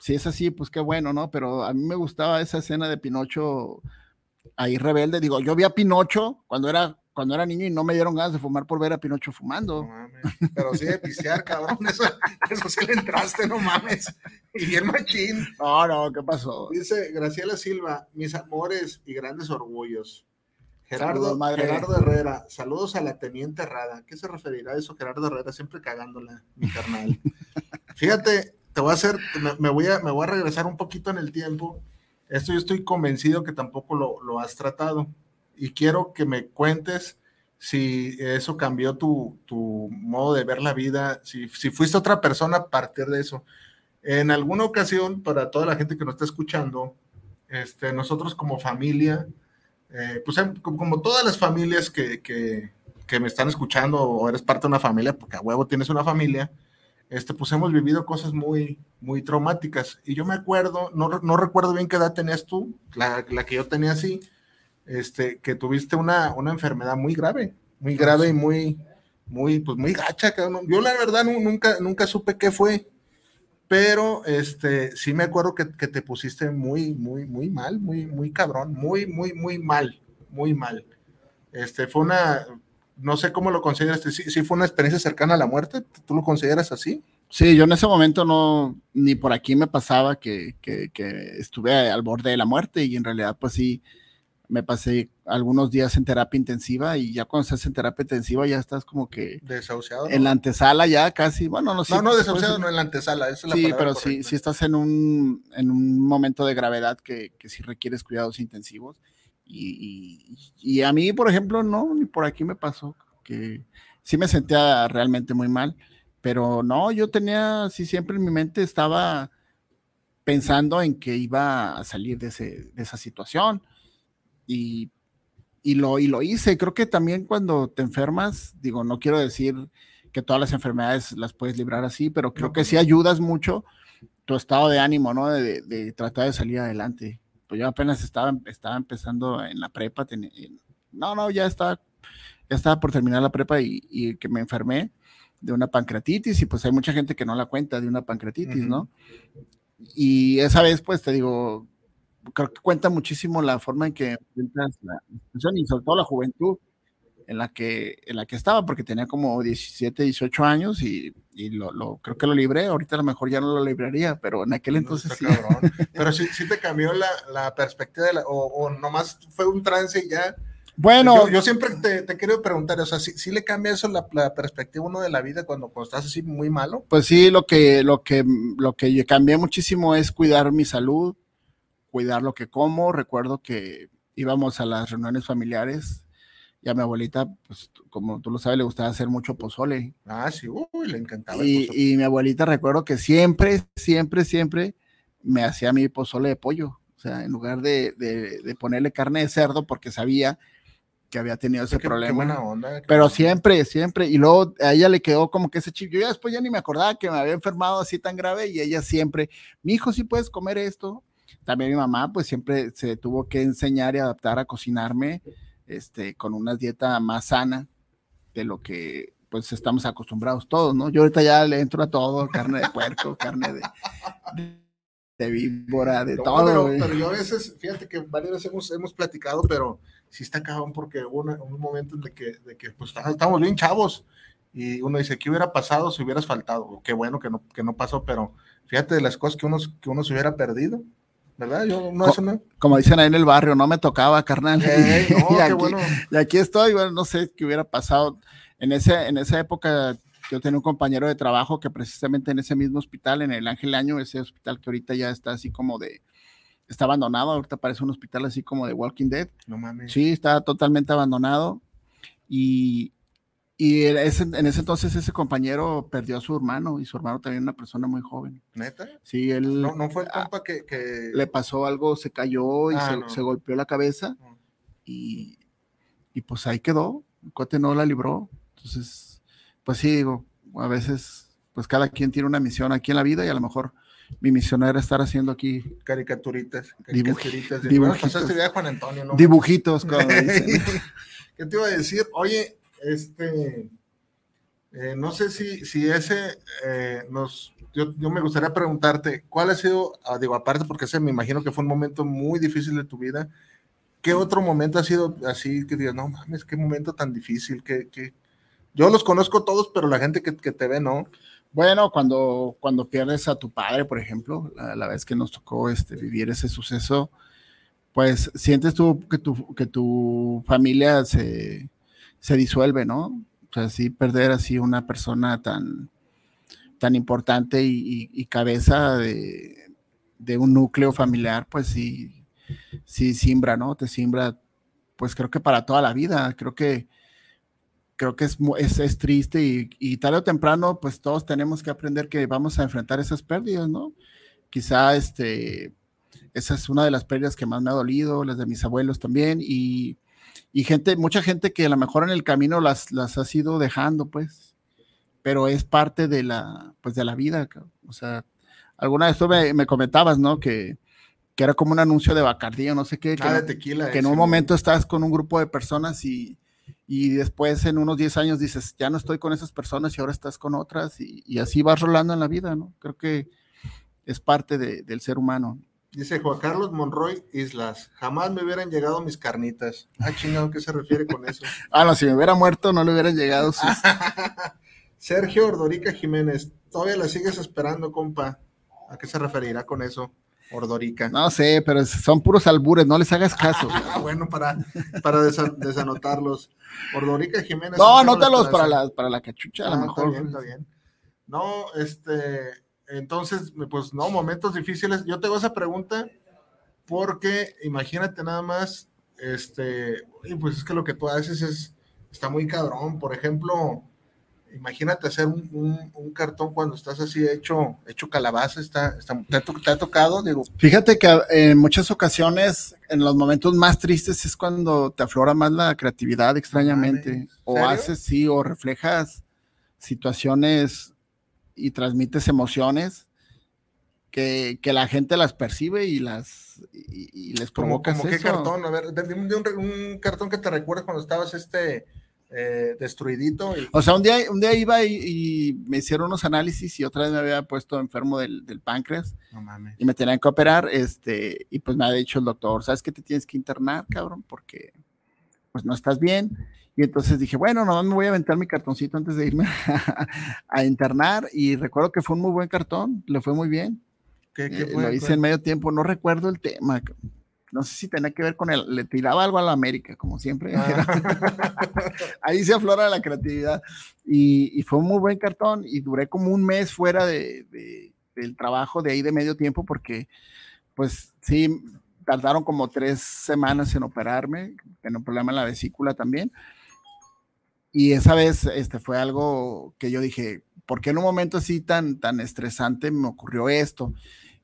si es así, pues qué bueno, ¿no? Pero a mí me gustaba esa escena de Pinocho ahí rebelde. Digo, yo vi a Pinocho cuando era, cuando era niño y no me dieron ganas de fumar por ver a Pinocho fumando. No mames. Pero sí de pistear, cabrón. [LAUGHS] Eso, eso sí le entraste, no mames. Y bien machín. No, no, ¿qué pasó? Dice Graciela Silva, mis amores y grandes orgullos. Gerardo, Gerardo Herrera, saludos a la teniente Rada. ¿Qué se referirá a eso, Gerardo Herrera? Siempre cagándola, mi carnal. [LAUGHS] Fíjate, te voy a hacer, me, voy a, me voy a regresar un poquito en el tiempo. Esto yo estoy convencido que tampoco lo, lo has tratado. Y quiero que me cuentes si eso cambió tu, tu modo de ver la vida, si, si, fuiste otra persona a partir de eso. En alguna ocasión, para toda la gente que nos está escuchando, este, nosotros como familia, eh, pues em, como, todas las familias que, que, que, me están escuchando o eres parte de una familia, porque a huevo tienes una familia, este, pues hemos vivido cosas muy, muy traumáticas. Y yo me acuerdo, no, no recuerdo bien qué edad tenías tú, la, la, que yo tenía así, este, que tuviste una, una enfermedad muy grave, muy grave y muy, muy, pues muy gacha. Yo la verdad nunca, nunca supe qué fue, pero este, sí me acuerdo que, que, te pusiste muy, muy, muy mal, muy, muy cabrón, muy, muy, muy mal, muy mal. Este, fue una, no sé cómo lo consideras, si, fue una experiencia cercana a la muerte, ¿tú lo consideras así? Sí, yo en ese momento no, ni por aquí me pasaba que, que, estuve al borde de la muerte y en realidad pues sí, me pasé algunos días en terapia intensiva y ya cuando estás en terapia intensiva ya estás como que... Desahuciado. En la antesala ya casi, bueno, no sé. No, no, desahuciado, no en la antesala, es la Sí, pero sí, sí estás en un, en un momento de gravedad que, que sí requieres cuidados intensivos y, a mí, por ejemplo, no, ni por aquí me pasó, que sí me sentía realmente muy mal, pero no, yo tenía, sí, siempre en mi mente estaba pensando en que iba a salir de, ese, de esa situación y, y, lo, y lo hice. Creo que también cuando te enfermas, digo, no quiero decir que todas las enfermedades las puedes librar así, pero creo que sí ayudas mucho tu estado de ánimo, ¿no? De, de tratar de salir adelante pues yo apenas estaba, estaba empezando en la prepa, no, no, ya estaba, ya estaba por terminar la prepa y, que me enfermé de una pancreatitis y pues hay mucha gente que no la cuenta de una pancreatitis, ¿no? Y esa vez, pues te digo, creo que cuenta muchísimo la forma en que enfrentas la situación y sobre todo la juventud en la que, en la que estaba, porque tenía como 17, 18 años y, y lo, lo, creo que lo libré. Ahorita a lo mejor ya no lo libraría, pero en aquel entonces sí. [LAUGHS] Pero sí, sí, te cambió la, la perspectiva de la, o, o, nomás fue un trance y ya. Bueno, yo, yo siempre te, te, quiero preguntar, o sea, ¿sí, ¿sí, le cambia eso la, la, perspectiva uno de la vida cuando, cuando estás así muy malo? Pues sí, lo que, lo que, lo que cambié muchísimo es cuidar mi salud, cuidar lo que como. Recuerdo que íbamos a las reuniones familiares y a mi abuelita, pues como tú lo sabes, le gustaba hacer mucho pozole. Ah, sí, uy, le encantaba. Y, y mi abuelita recuerdo que siempre, siempre, siempre me hacía mi pozole de pollo. O sea, en lugar de, de, ponerle carne de cerdo porque sabía que había tenido ese problema. buena onda. Pero siempre, siempre. Y luego a ella le quedó como que ese chip. Yo ya después ya ni me acordaba que me había enfermado así tan grave y ella siempre, mi hijo, sí puedes comer esto. También mi mamá, pues siempre se tuvo que enseñar y adaptar a cocinarme este, con una dieta más sana de lo que pues estamos acostumbrados todos, ¿no? Yo ahorita ya le entro a todo, carne de puerco, carne de, de, víbora, de todo. Pero, yo a veces, fíjate que varias veces hemos, hemos platicado, pero sí está cabrón porque hubo un momento en de que, de que pues estamos bien chavos y uno dice, ¿qué hubiera pasado si hubieras faltado? Qué bueno que no, que no pasó, pero fíjate de las cosas que uno, que uno se hubiera perdido. ¿Verdad? Yo no, eso no. Como dicen ahí en el barrio, no me tocaba, carnal. [LAUGHS] y, aquí, bueno. y, aquí, estoy, bueno, no sé qué hubiera pasado. En, ese, en esa época yo tenía un compañero de trabajo que precisamente en ese mismo hospital, en el Ángel Año, ese hospital que ahorita ya está así como de, está abandonado, ahorita parece un hospital así como de Walking Dead. No mames. Sí, está totalmente abandonado. Y, y en ese, entonces ese compañero perdió a su hermano y su hermano también una persona muy joven. ¿Neta? Sí, él... No, fue el ah, compa que, Le pasó algo, se cayó y ah, se, golpeó la cabeza ah. y, y, pues ahí quedó. El cuate no la libró. Entonces, pues sí, digo, a veces, pues cada quien tiene una misión aquí en la vida y a lo mejor mi misión era estar haciendo aquí caricaturitas, caricaturitas. dibujitos, Juan Antonio, ¿no? Dibujitos, como [LAUGHS] ¿Qué te iba a decir? Oye, este, eh, no sé si, si ese eh, nos, yo, me gustaría preguntarte, ¿cuál ha sido, ah, digo, aparte porque ese me imagino que fue un momento muy difícil de tu vida, ¿qué otro momento ha sido así que digas, no mames, qué momento tan difícil, que, yo los conozco todos, pero la gente que, te ve, ¿no? Bueno, cuando, cuando pierdes a tu padre, por ejemplo, la, vez que nos tocó este, vivir ese suceso, pues sientes tú que tu, que tu familia se, se disuelve, ¿no? O sea, sí perder así una persona tan, tan importante y, cabeza de, un núcleo familiar, pues sí, sí simbra, ¿no? Te simbra, pues creo que para toda la vida, creo que creo que es, es, triste y, y, tarde o temprano, pues todos tenemos que aprender que vamos a enfrentar esas pérdidas, ¿no? Quizá este, esa es una de las pérdidas que más me ha dolido, las de mis abuelos también, y, y gente, mucha gente que a lo mejor en el camino las, las has ido dejando, pues, pero es parte de la, pues, de la vida, o sea, alguna vez tú me, comentabas, ¿no? Que, que, era como un anuncio de Bacardí o no sé qué, que, ah, tequila, que en un momento estás con un grupo de personas y, y después en unos 10 años dices, ya no estoy con esas personas y ahora estás con otras y, y así vas rolando en la vida, ¿no? Creo que es parte de, del ser humano. Dice Juan Carlos Monroy Islas, jamás me hubieran llegado mis carnitas. Ah, chingado, ¿qué se refiere con eso? [LAUGHS] ah, no, si me hubiera muerto no le hubieran llegado sus... [LAUGHS] Sergio Ordorica Jiménez, todavía la sigues esperando, compa. ¿A qué se referirá con eso? Ordorica. No sé, pero son puros albures, no les hagas caso. [LAUGHS] ah, bueno, para, para desanotarlos. Ordorica Jiménez. No, anótalos para la, para la cachucha, a lo ah, mejor. Está bien, está bien. No, este, entonces, pues no, momentos difíciles. Yo tengo esa pregunta porque imagínate nada más, este, pues es que lo que tú haces es, está muy cabrón. Por ejemplo, imagínate hacer un, cartón cuando estás así hecho, hecho calabaza, está, te, ha, tocado, digo. Fíjate que en muchas ocasiones, en los momentos más tristes es cuando te aflora más la creatividad extrañamente. O haces, sí, o reflejas situaciones y transmites emociones que, la gente las percibe y las y, les provoca. ¿Cómo, qué cartón? A ver, de, un, cartón que te recuerda cuando estabas este eh, destruidito. O sea, un día, un día iba y, me hicieron unos análisis y otra vez me había puesto enfermo del, páncreas. No mames. Y me tenían que operar, este, y pues me ha dicho el doctor, ¿sabes qué te tienes que internar, cabrón? Porque pues no estás bien. Y entonces dije, bueno, no me voy a aventar mi cartoncito antes de irme [LAUGHS] a, internar. Y recuerdo que fue un muy buen cartón, le fue muy bien. ¿Qué, qué eh, lo hice en medio tiempo, no recuerdo el tema. No sé si tenía que ver con él, le tiraba algo a la América, como siempre. Ah. [LAUGHS] Ahí se aflora la creatividad. Y, fue un muy buen cartón y duré como un mes fuera de, del trabajo de ahí de medio tiempo porque, pues sí, tardaron como tres semanas en operarme, en un problema en la vesícula también. Y esa vez este, fue algo que yo dije, ¿por qué en un momento así tan, tan estresante me ocurrió esto?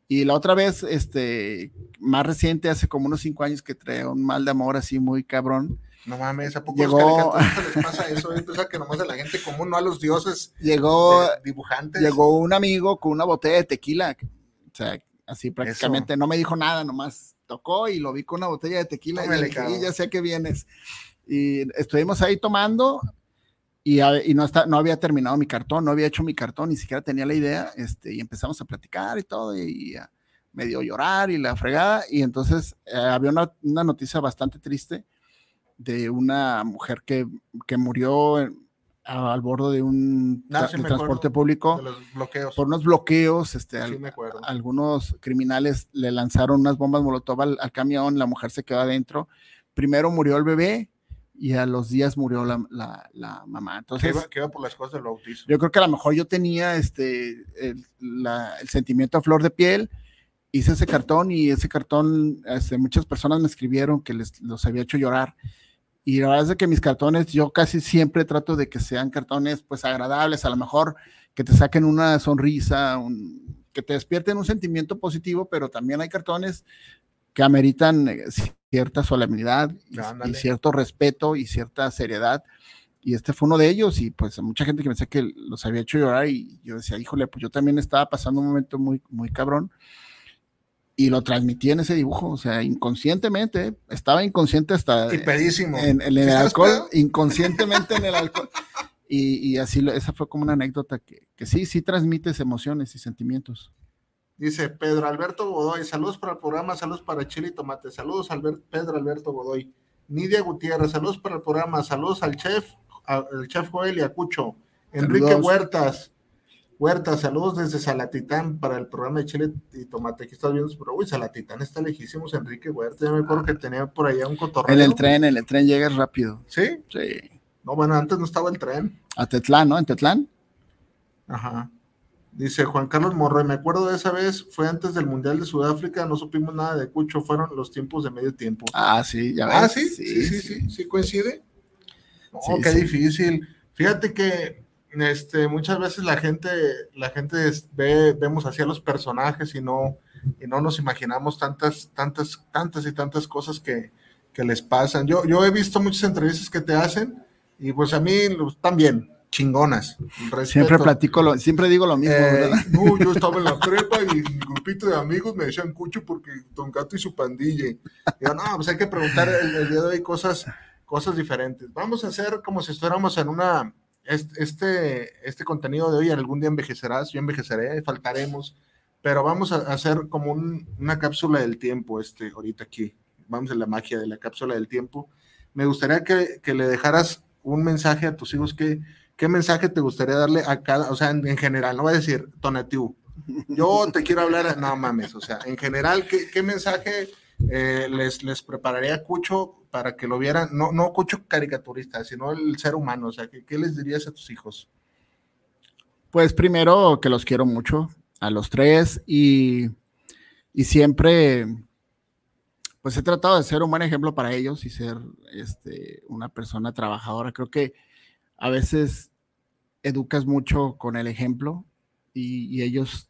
Y la otra vez, este, más reciente, hace como unos cinco años que trae un mal de amor así muy cabrón. No mames, ¿a poco Llegó- los les pasa eso? [LAUGHS] Que nomás a la gente común, no a los dioses Llegó, de- dibujantes. llegó un amigo con una botella de tequila. O sea, así prácticamente no me dijo nada, nomás tocó y lo vi con una botella de tequila dije. "Y ya sé que vienes. Y estuvimos ahí tomando y, y no, está, no había terminado mi cartón, no había hecho mi cartón, ni siquiera tenía la idea, este, y empezamos a platicar y todo, y, a medio llorar y la fregada, y entonces eh, había una, una noticia bastante triste de una mujer que, que murió en- a- al borde de un Ah, tra- sí de transporte público de los bloqueos. por unos bloqueos, este, al- Sí, acuerdo. algunos criminales le lanzaron unas bombas molotov al, al camión, la mujer se quedó adentro. Primero murió el bebé y a los días murió la, la- la mamá. Entonces, iba, que iba por las cosas del bautizo. yo creo que a lo mejor yo tenía este, el, la- el sentimiento a flor de piel, hice ese cartón y ese cartón, este, muchas personas me escribieron que les, los había hecho llorar. Y la verdad es que mis cartones, yo casi siempre trato de que sean cartones pues agradables, a lo mejor que te saquen una sonrisa, un- que te despierten un sentimiento positivo, pero también hay cartones que ameritan eh, cierta solemnidad y- cierto respeto y cierta seriedad. Y este fue uno de ellos y pues mucha gente que me decía que los había hecho llorar y yo decía, híjole, pues yo también estaba pasando un momento muy, muy cabrón y lo transmití en ese dibujo, o sea, inconscientemente, estaba inconsciente hasta Y pedísimo. en, en el ¿Sí estás alcohol, pedo? inconscientemente en el [LAUGHS] alcohol. Y, y así, esa fue como una anécdota que, que sí, sí transmites emociones y sentimientos. Dice Pedro Alberto Godoy, saludos para el programa, saludos para Chile y Tomate, saludos Albert, Pedro Alberto Godoy. Nidia Gutiérrez, saludos para el programa, saludos al chef, al chef Joel y a Cucho. Enrique Saludos. Huertas, Huertas, saludos desde Salatitán para el programa de Chile y Tomate. Aquí estás viendo, pero uy, Salatitán está lejísimos, Enrique Huertas. Yo me acuerdo que tenía por allá un cotorreo. En el tren, en el tren llegas rápido. Sí, Sí. no, bueno, antes no estaba el tren. A Tetlán, ¿no? En Tetlán. Ajá. Dice Juan Carlos Morroy, me acuerdo de esa vez, fue antes del Mundial de Sudáfrica, no supimos nada de Cucho, fueron los tiempos de medio tiempo. Ah, sí, ya ves. Ah, sí, sí, sí, sí, sí, coincide. No, qué difícil. Fíjate que este, muchas veces la gente, la gente ve, vemos así a los personajes y no, y no nos imaginamos tantas, tantas, tantas y tantas cosas que, que les pasan. Yo, yo he visto muchas entrevistas que te hacen y pues a mí también, chingonas. Siempre platico, lo, siempre digo lo mismo, Eh, [LAUGHS] no, yo [LAUGHS] estaba en la prepa y mi grupito de amigos me decían cucho porque Don Gato y su pandilla. Y yo, no, pues hay que preguntar el, el día de hoy cosas, cosas diferentes. Vamos a hacer como si estuviéramos en una. es- Este, este contenido de hoy algún día envejecerás, yo envejeceré, faltaremos, pero vamos a hacer como un- una cápsula del tiempo, este, ahorita aquí. Vamos a la magia de la cápsula del tiempo. Me gustaría que, que le dejaras un mensaje a tus hijos que ¿qué mensaje te gustaría darle a cada, o sea, en, en general, no voy a decir, Tonatiu, yo te quiero hablar, no mames, o sea, en general, ¿qué, qué mensaje eh, les, les prepararía a Cucho para que lo vieran, no, no Cucho caricaturista, sino el ser humano, o sea, ¿qué, qué les dirías a tus hijos? Pues primero que los quiero mucho, a los tres, y, y siempre, pues he tratado de ser un buen ejemplo para ellos y ser este, una persona trabajadora. Creo que a veces educas mucho con el ejemplo y, ellos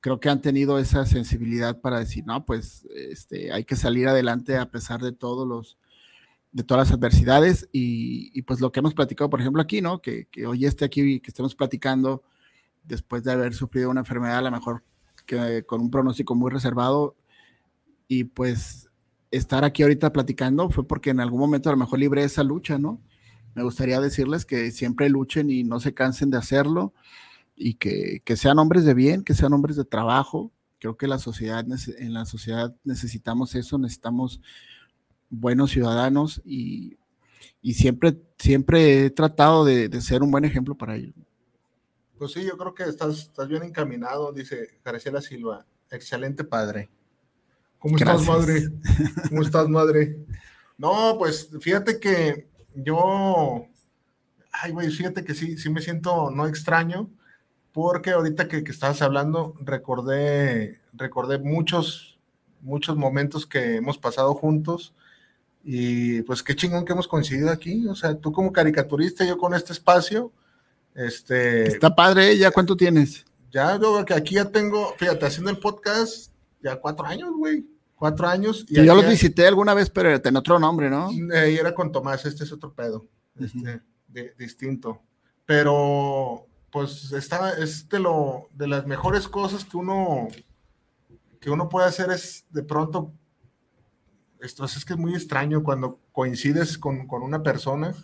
creo que han tenido esa sensibilidad para decir, no, pues este, hay que salir adelante a pesar de todos los de todas las adversidades y, y, pues lo que hemos platicado, por ejemplo, aquí, ¿no? Que, que hoy esté aquí, que estemos platicando después de haber sufrido una enfermedad, a lo mejor que con un pronóstico muy reservado y pues estar aquí ahorita platicando fue porque en algún momento a lo mejor libré esa lucha, ¿no? Me gustaría decirles que siempre luchen y no se cansen de hacerlo y que, que sean hombres de bien, que sean hombres de trabajo. Creo que la sociedad, en la sociedad necesitamos eso, necesitamos buenos ciudadanos y, y siempre, siempre he tratado de, de, ser un buen ejemplo para ellos. Pues sí, yo creo que estás, estás bien encaminado, dice Graciela Silva. Excelente padre. ¿Cómo Gracias. estás, madre? ¿Cómo estás, madre? No, pues fíjate que yo, ay, güey, fíjate que sí, sí me siento no extraño, porque ahorita que, que estabas hablando, recordé, recordé muchos, muchos momentos que hemos pasado juntos. Y pues qué chingón que hemos coincidido aquí. O sea, tú como caricaturista, yo con este espacio. Este, Está padre, ¿ya cuánto tienes? Ya, yo que aquí ya tengo, fíjate, haciendo el podcast, ya cuatro años, güey. Cuatro años. Y yo los visité alguna vez, pero tenía otro nombre, ¿no? Eh, y era con Tomás, este es otro pedo, este, distinto. Pero, pues, está, es de, lo, de las mejores cosas que uno, que uno puede hacer es de pronto, esto es que es muy extraño cuando coincides con, con una persona.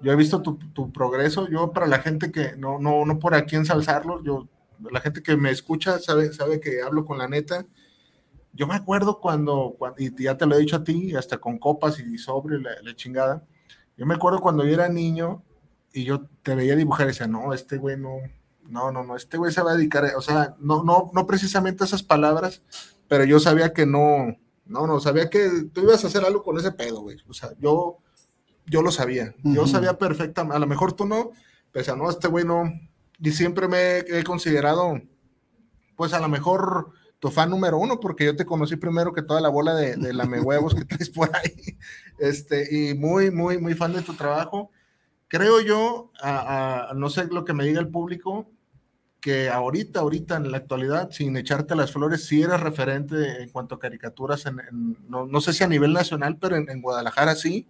Yo he visto tu, tu, progreso, yo para la gente que, no, no, no por aquí ensalzarlo, yo, la gente que me escucha sabe, sabe que hablo con la neta yo me acuerdo cuando, y ya te lo he dicho a ti, hasta con copas y sobre la, chingada, yo me acuerdo cuando yo era niño y yo te veía dibujar y decía, no, este güey no, no, no, no, este güey se va a dedicar, o sea, no, no, no precisamente esas palabras, pero yo sabía que no, no, no, sabía que tú ibas a hacer algo con ese pedo, güey, o sea, yo, yo lo sabía, yo sabía perfectamente, a lo mejor tú no, pero no, este güey no, y siempre me he considerado, pues a lo mejor tu fan número uno, porque yo te conocí primero que toda la bola de, de lame huevos que traes por ahí. [LAUGHS] Este, y muy, muy, muy fan de tu trabajo. Creo yo, no sé lo que me diga el público, que ahorita, ahorita en la actualidad, sin echarte las flores, sí eres referente en cuanto a caricaturas, no, no, sé si a nivel nacional, pero en, en, Guadalajara sí,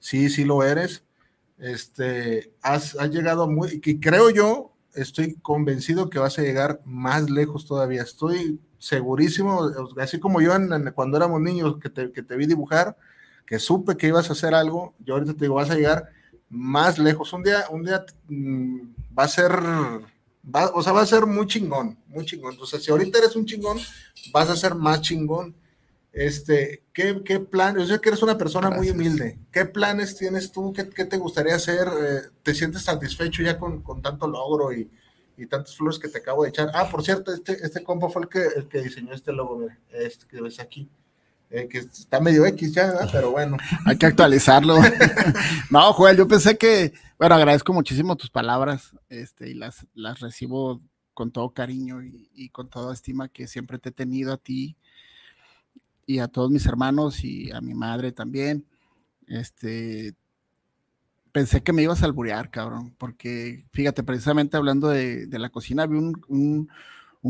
sí, sí lo eres. Este, has, has llegado muy, y creo yo, estoy convencido que vas a llegar más lejos todavía. Estoy segurísimo, así como yo cuando éramos niños que te, vi dibujar, que supe que ibas a hacer algo, yo ahorita te digo, vas a llegar más lejos. Un día, un día mm, va a ser, o sea, va a ser muy chingón, muy chingón. Entonces, si ahorita eres un chingón, vas a ser más chingón. Este, ¿qué, qué plan? Yo sé que eres una persona muy humilde. ¿Qué planes tienes tú? ¿Qué, te gustaría hacer? Eh, ¿Te sientes satisfecho ya con, con tanto logro y, y tantas flores que te acabo de echar. Ah, por cierto, este, este compa fue el que, el que diseñó este logo, mira, este que ves aquí. Eh, que está medio X ya, ¿verdad? pero bueno. [LAUGHS] Hay que actualizarlo. [LAUGHS] no, Joel, yo pensé que, bueno, agradezco muchísimo tus palabras, este, y las, las recibo con todo cariño y, y, con toda estima que siempre te he tenido a ti y a todos mis hermanos y a mi madre también. Este, pensé que me ibas a alburear, cabrón, porque fíjate, precisamente hablando de, la cocina, vi un,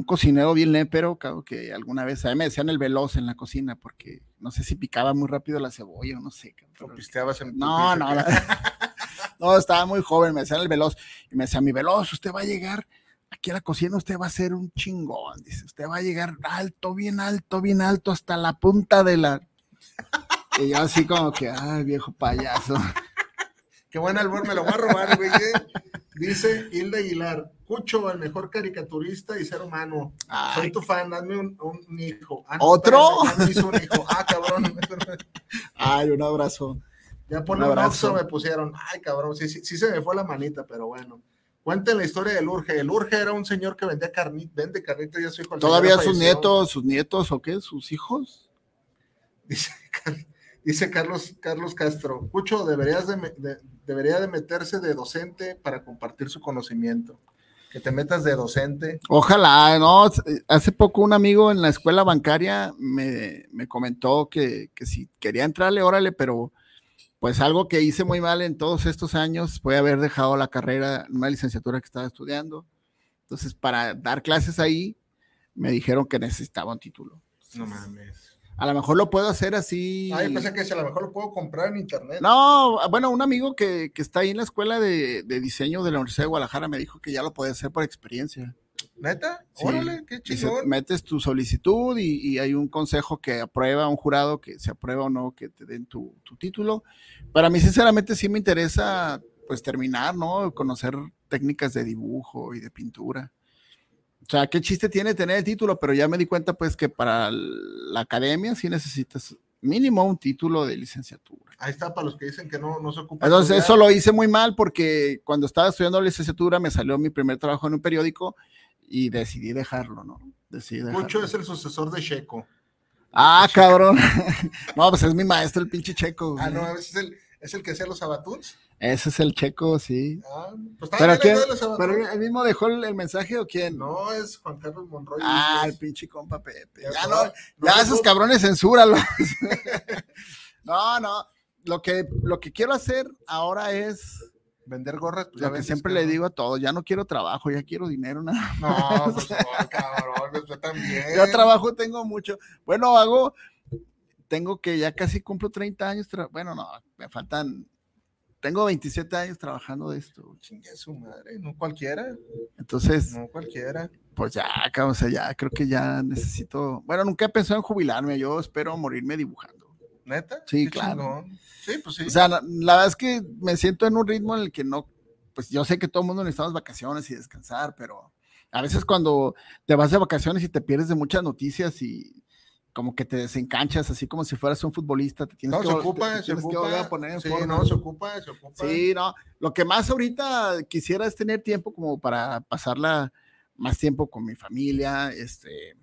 cocinero bien lépero, cabrón, que alguna vez a mí me decían el veloz en la cocina, porque no sé si picaba muy rápido la cebolla o no sé. Cabrón. pisteabas en No, no, [LAUGHS] [LAUGHS] no, estaba muy joven, me decían el veloz, y me decía, mi veloz, usted va a llegar aquí a la cocina, usted va a ser un chingón, dice, usted va a llegar alto, bien alto, bien alto, hasta la punta de la... [LAUGHS] Y yo así como que, ay, viejo payaso. Qué buen albur, me lo voy a robar, güey. ¿eh? Dice Hilda Aguilar, Cucho, el mejor caricaturista y ser humano. Soy tu fan, dame un, hijo. Ah, ¿Otro? un hijo. Ah, cabrón. [LAUGHS] Ay, un abrazo. Ya por un abrazo me pusieron. Ay, cabrón, sí, sí, sí se me fue la manita, pero bueno. Cuenten la historia del Urge. El Urge era un señor que vendía carnita, vende carnita y su hijo. ¿Todavía sus nietos, sus nietos o qué? ¿Sus hijos? Dice, [LAUGHS] dice Carlos, Carlos Castro, Cucho, deberías de debería de meterse de docente para compartir su conocimiento. Que te metas de docente. Ojalá, no. Hace poco un amigo en la escuela bancaria me, comentó que, si quería entrarle, órale, pero pues algo que hice muy mal en todos estos años fue haber dejado la carrera, una licenciatura que estaba estudiando. Entonces, para dar clases ahí, me dijeron que necesitaba un título. No mames. A lo mejor lo puedo hacer así. Ah, yo pensé que a lo mejor lo puedo comprar en internet. No, bueno, un amigo que, está ahí en la escuela de, diseño de la Universidad de Guadalajara me dijo que ya lo puede hacer por experiencia. ¿Neta? Órale, qué chingón. metes tu solicitud y, hay un consejo que aprueba, un jurado que se aprueba o no que te den tu, tu título. Para mí, sinceramente, sí me interesa pues terminar, ¿no? Conocer técnicas de dibujo y de pintura. O sea, ¿qué chiste tiene tener el título? Pero ya me di cuenta, pues, que para la academia sí necesitas mínimo un título de licenciatura. Ahí está, para los que dicen que no, no se ocupa. Entonces, eso lo hice muy mal porque cuando estaba estudiando licenciatura me salió mi primer trabajo en un periódico y decidí dejarlo, ¿no? Decidí Mucho es el sucesor de Checo. Ah, cabrón. [LAUGHS] no, pues es mi maestro, el pinche Checo. Ah, no, es el, es el que hacía los abatuns. Ese es el checo, sí. Ah, pues ¿Pero, quién, ¿Pero él mismo dejó el, mensaje o quién? No, es Juan Carlos Monroy. Ah, el pinche compa Pepe. Ya, no, ya esos cabrones censúralos. [LAUGHS] [LAUGHS] no, no. Lo que, lo que quiero hacer ahora es Vender gorras. Pues, Lo que siempre le digo a todos, ya no quiero trabajo, ya quiero dinero. Nada no, pues no, cabrón, yo también. Yo trabajo tengo mucho. Bueno, hago, tengo que ya casi cumplo 30 años. Bueno, no, me faltan tengo 27 años trabajando de esto. Chingue su madre, no cualquiera. Entonces. No cualquiera. Pues ya, o sea, ya creo que ya necesito. Bueno, nunca he pensado en jubilarme. Yo espero morirme dibujando. ¿Neta? Sí, claro. Sí, pues sí. O sea, la, verdad es que me siento en un ritmo en el que no. Pues yo sé que todo el mundo necesitamos vacaciones y descansar, pero a veces cuando te vas de vacaciones y te pierdes de muchas noticias y como que te desencanchas, así como si fueras un futbolista. Te tienes no, que, se ocupa, se ocupa. poner sí, no, se ocupa, se ocupa. Sí, no. Lo que más ahorita quisiera es tener tiempo como para pasarla más tiempo con mi familia, este,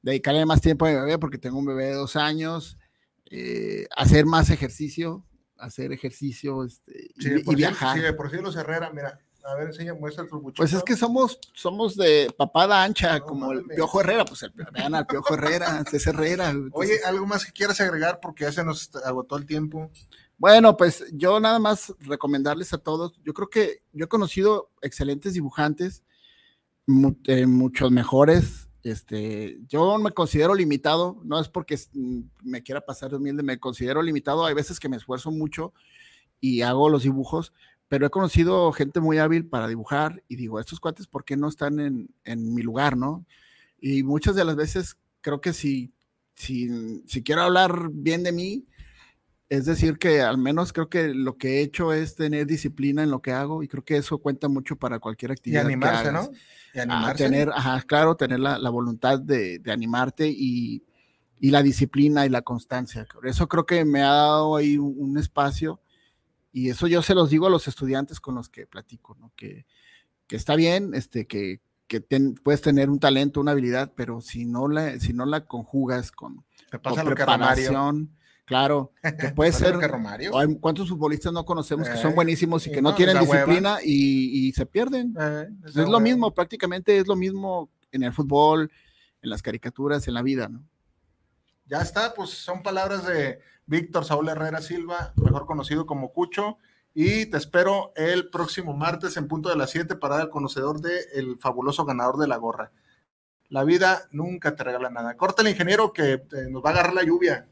dedicarle más tiempo a mi bebé porque tengo un bebé de dos años, eh, hacer más ejercicio, hacer ejercicio este, y, viajar. Sí, por sí los Herrera, mira, a ver, enseña, muestra buchito. Pues es que somos, somos de papada ancha, como el Piojo Herrera, pues el, vean al Piojo Herrera, [LAUGHS] es Herrera. Oye, ¿algo más que quieras agregar? Porque ya se nos agotó el tiempo. Bueno, pues yo nada más recomendarles a todos, yo creo que yo he conocido excelentes dibujantes, eh, muchos mejores, este, yo me considero limitado, no es porque me quiera pasar de humilde, me considero limitado, hay veces que me esfuerzo mucho y hago los dibujos, pero he conocido gente muy hábil para dibujar y digo, estos cuates, ¿por qué no están en, en mi lugar, no? Y muchas de las veces creo que si, si, si quiero hablar bien de mí, es decir, que al menos creo que lo que he hecho es tener disciplina en lo que hago y creo que eso cuenta mucho para cualquier actividad. Y animarse, ¿no? Y animarse. tener, ajá, claro, tener la, la voluntad de, de animarte y, y, la disciplina y la constancia. Eso creo que me ha dado ahí un, un espacio y eso yo se los digo a los estudiantes con los que platico, ¿no? Que, que está bien, este, que, que puedes tener un talento, una habilidad, pero si no la, si no la conjugas con, Te pasa lo preparación, claro, que [LAUGHS] puede ser. ¿Cuántos futbolistas no conocemos que son eh, buenísimos y que no, tienen disciplina y, y, se pierden? Eh, es lo mismo, prácticamente es lo mismo en el fútbol, en las caricaturas, en la vida, ¿no? Ya está, pues son palabras de Víctor Saúl Herrera Silva, mejor conocido como Cucho. Y te espero el próximo martes en punto de las 7 para dar al conocedor del fabuloso ganador de la gorra. La vida nunca te regala nada. Corta el ingeniero que nos va a agarrar la lluvia.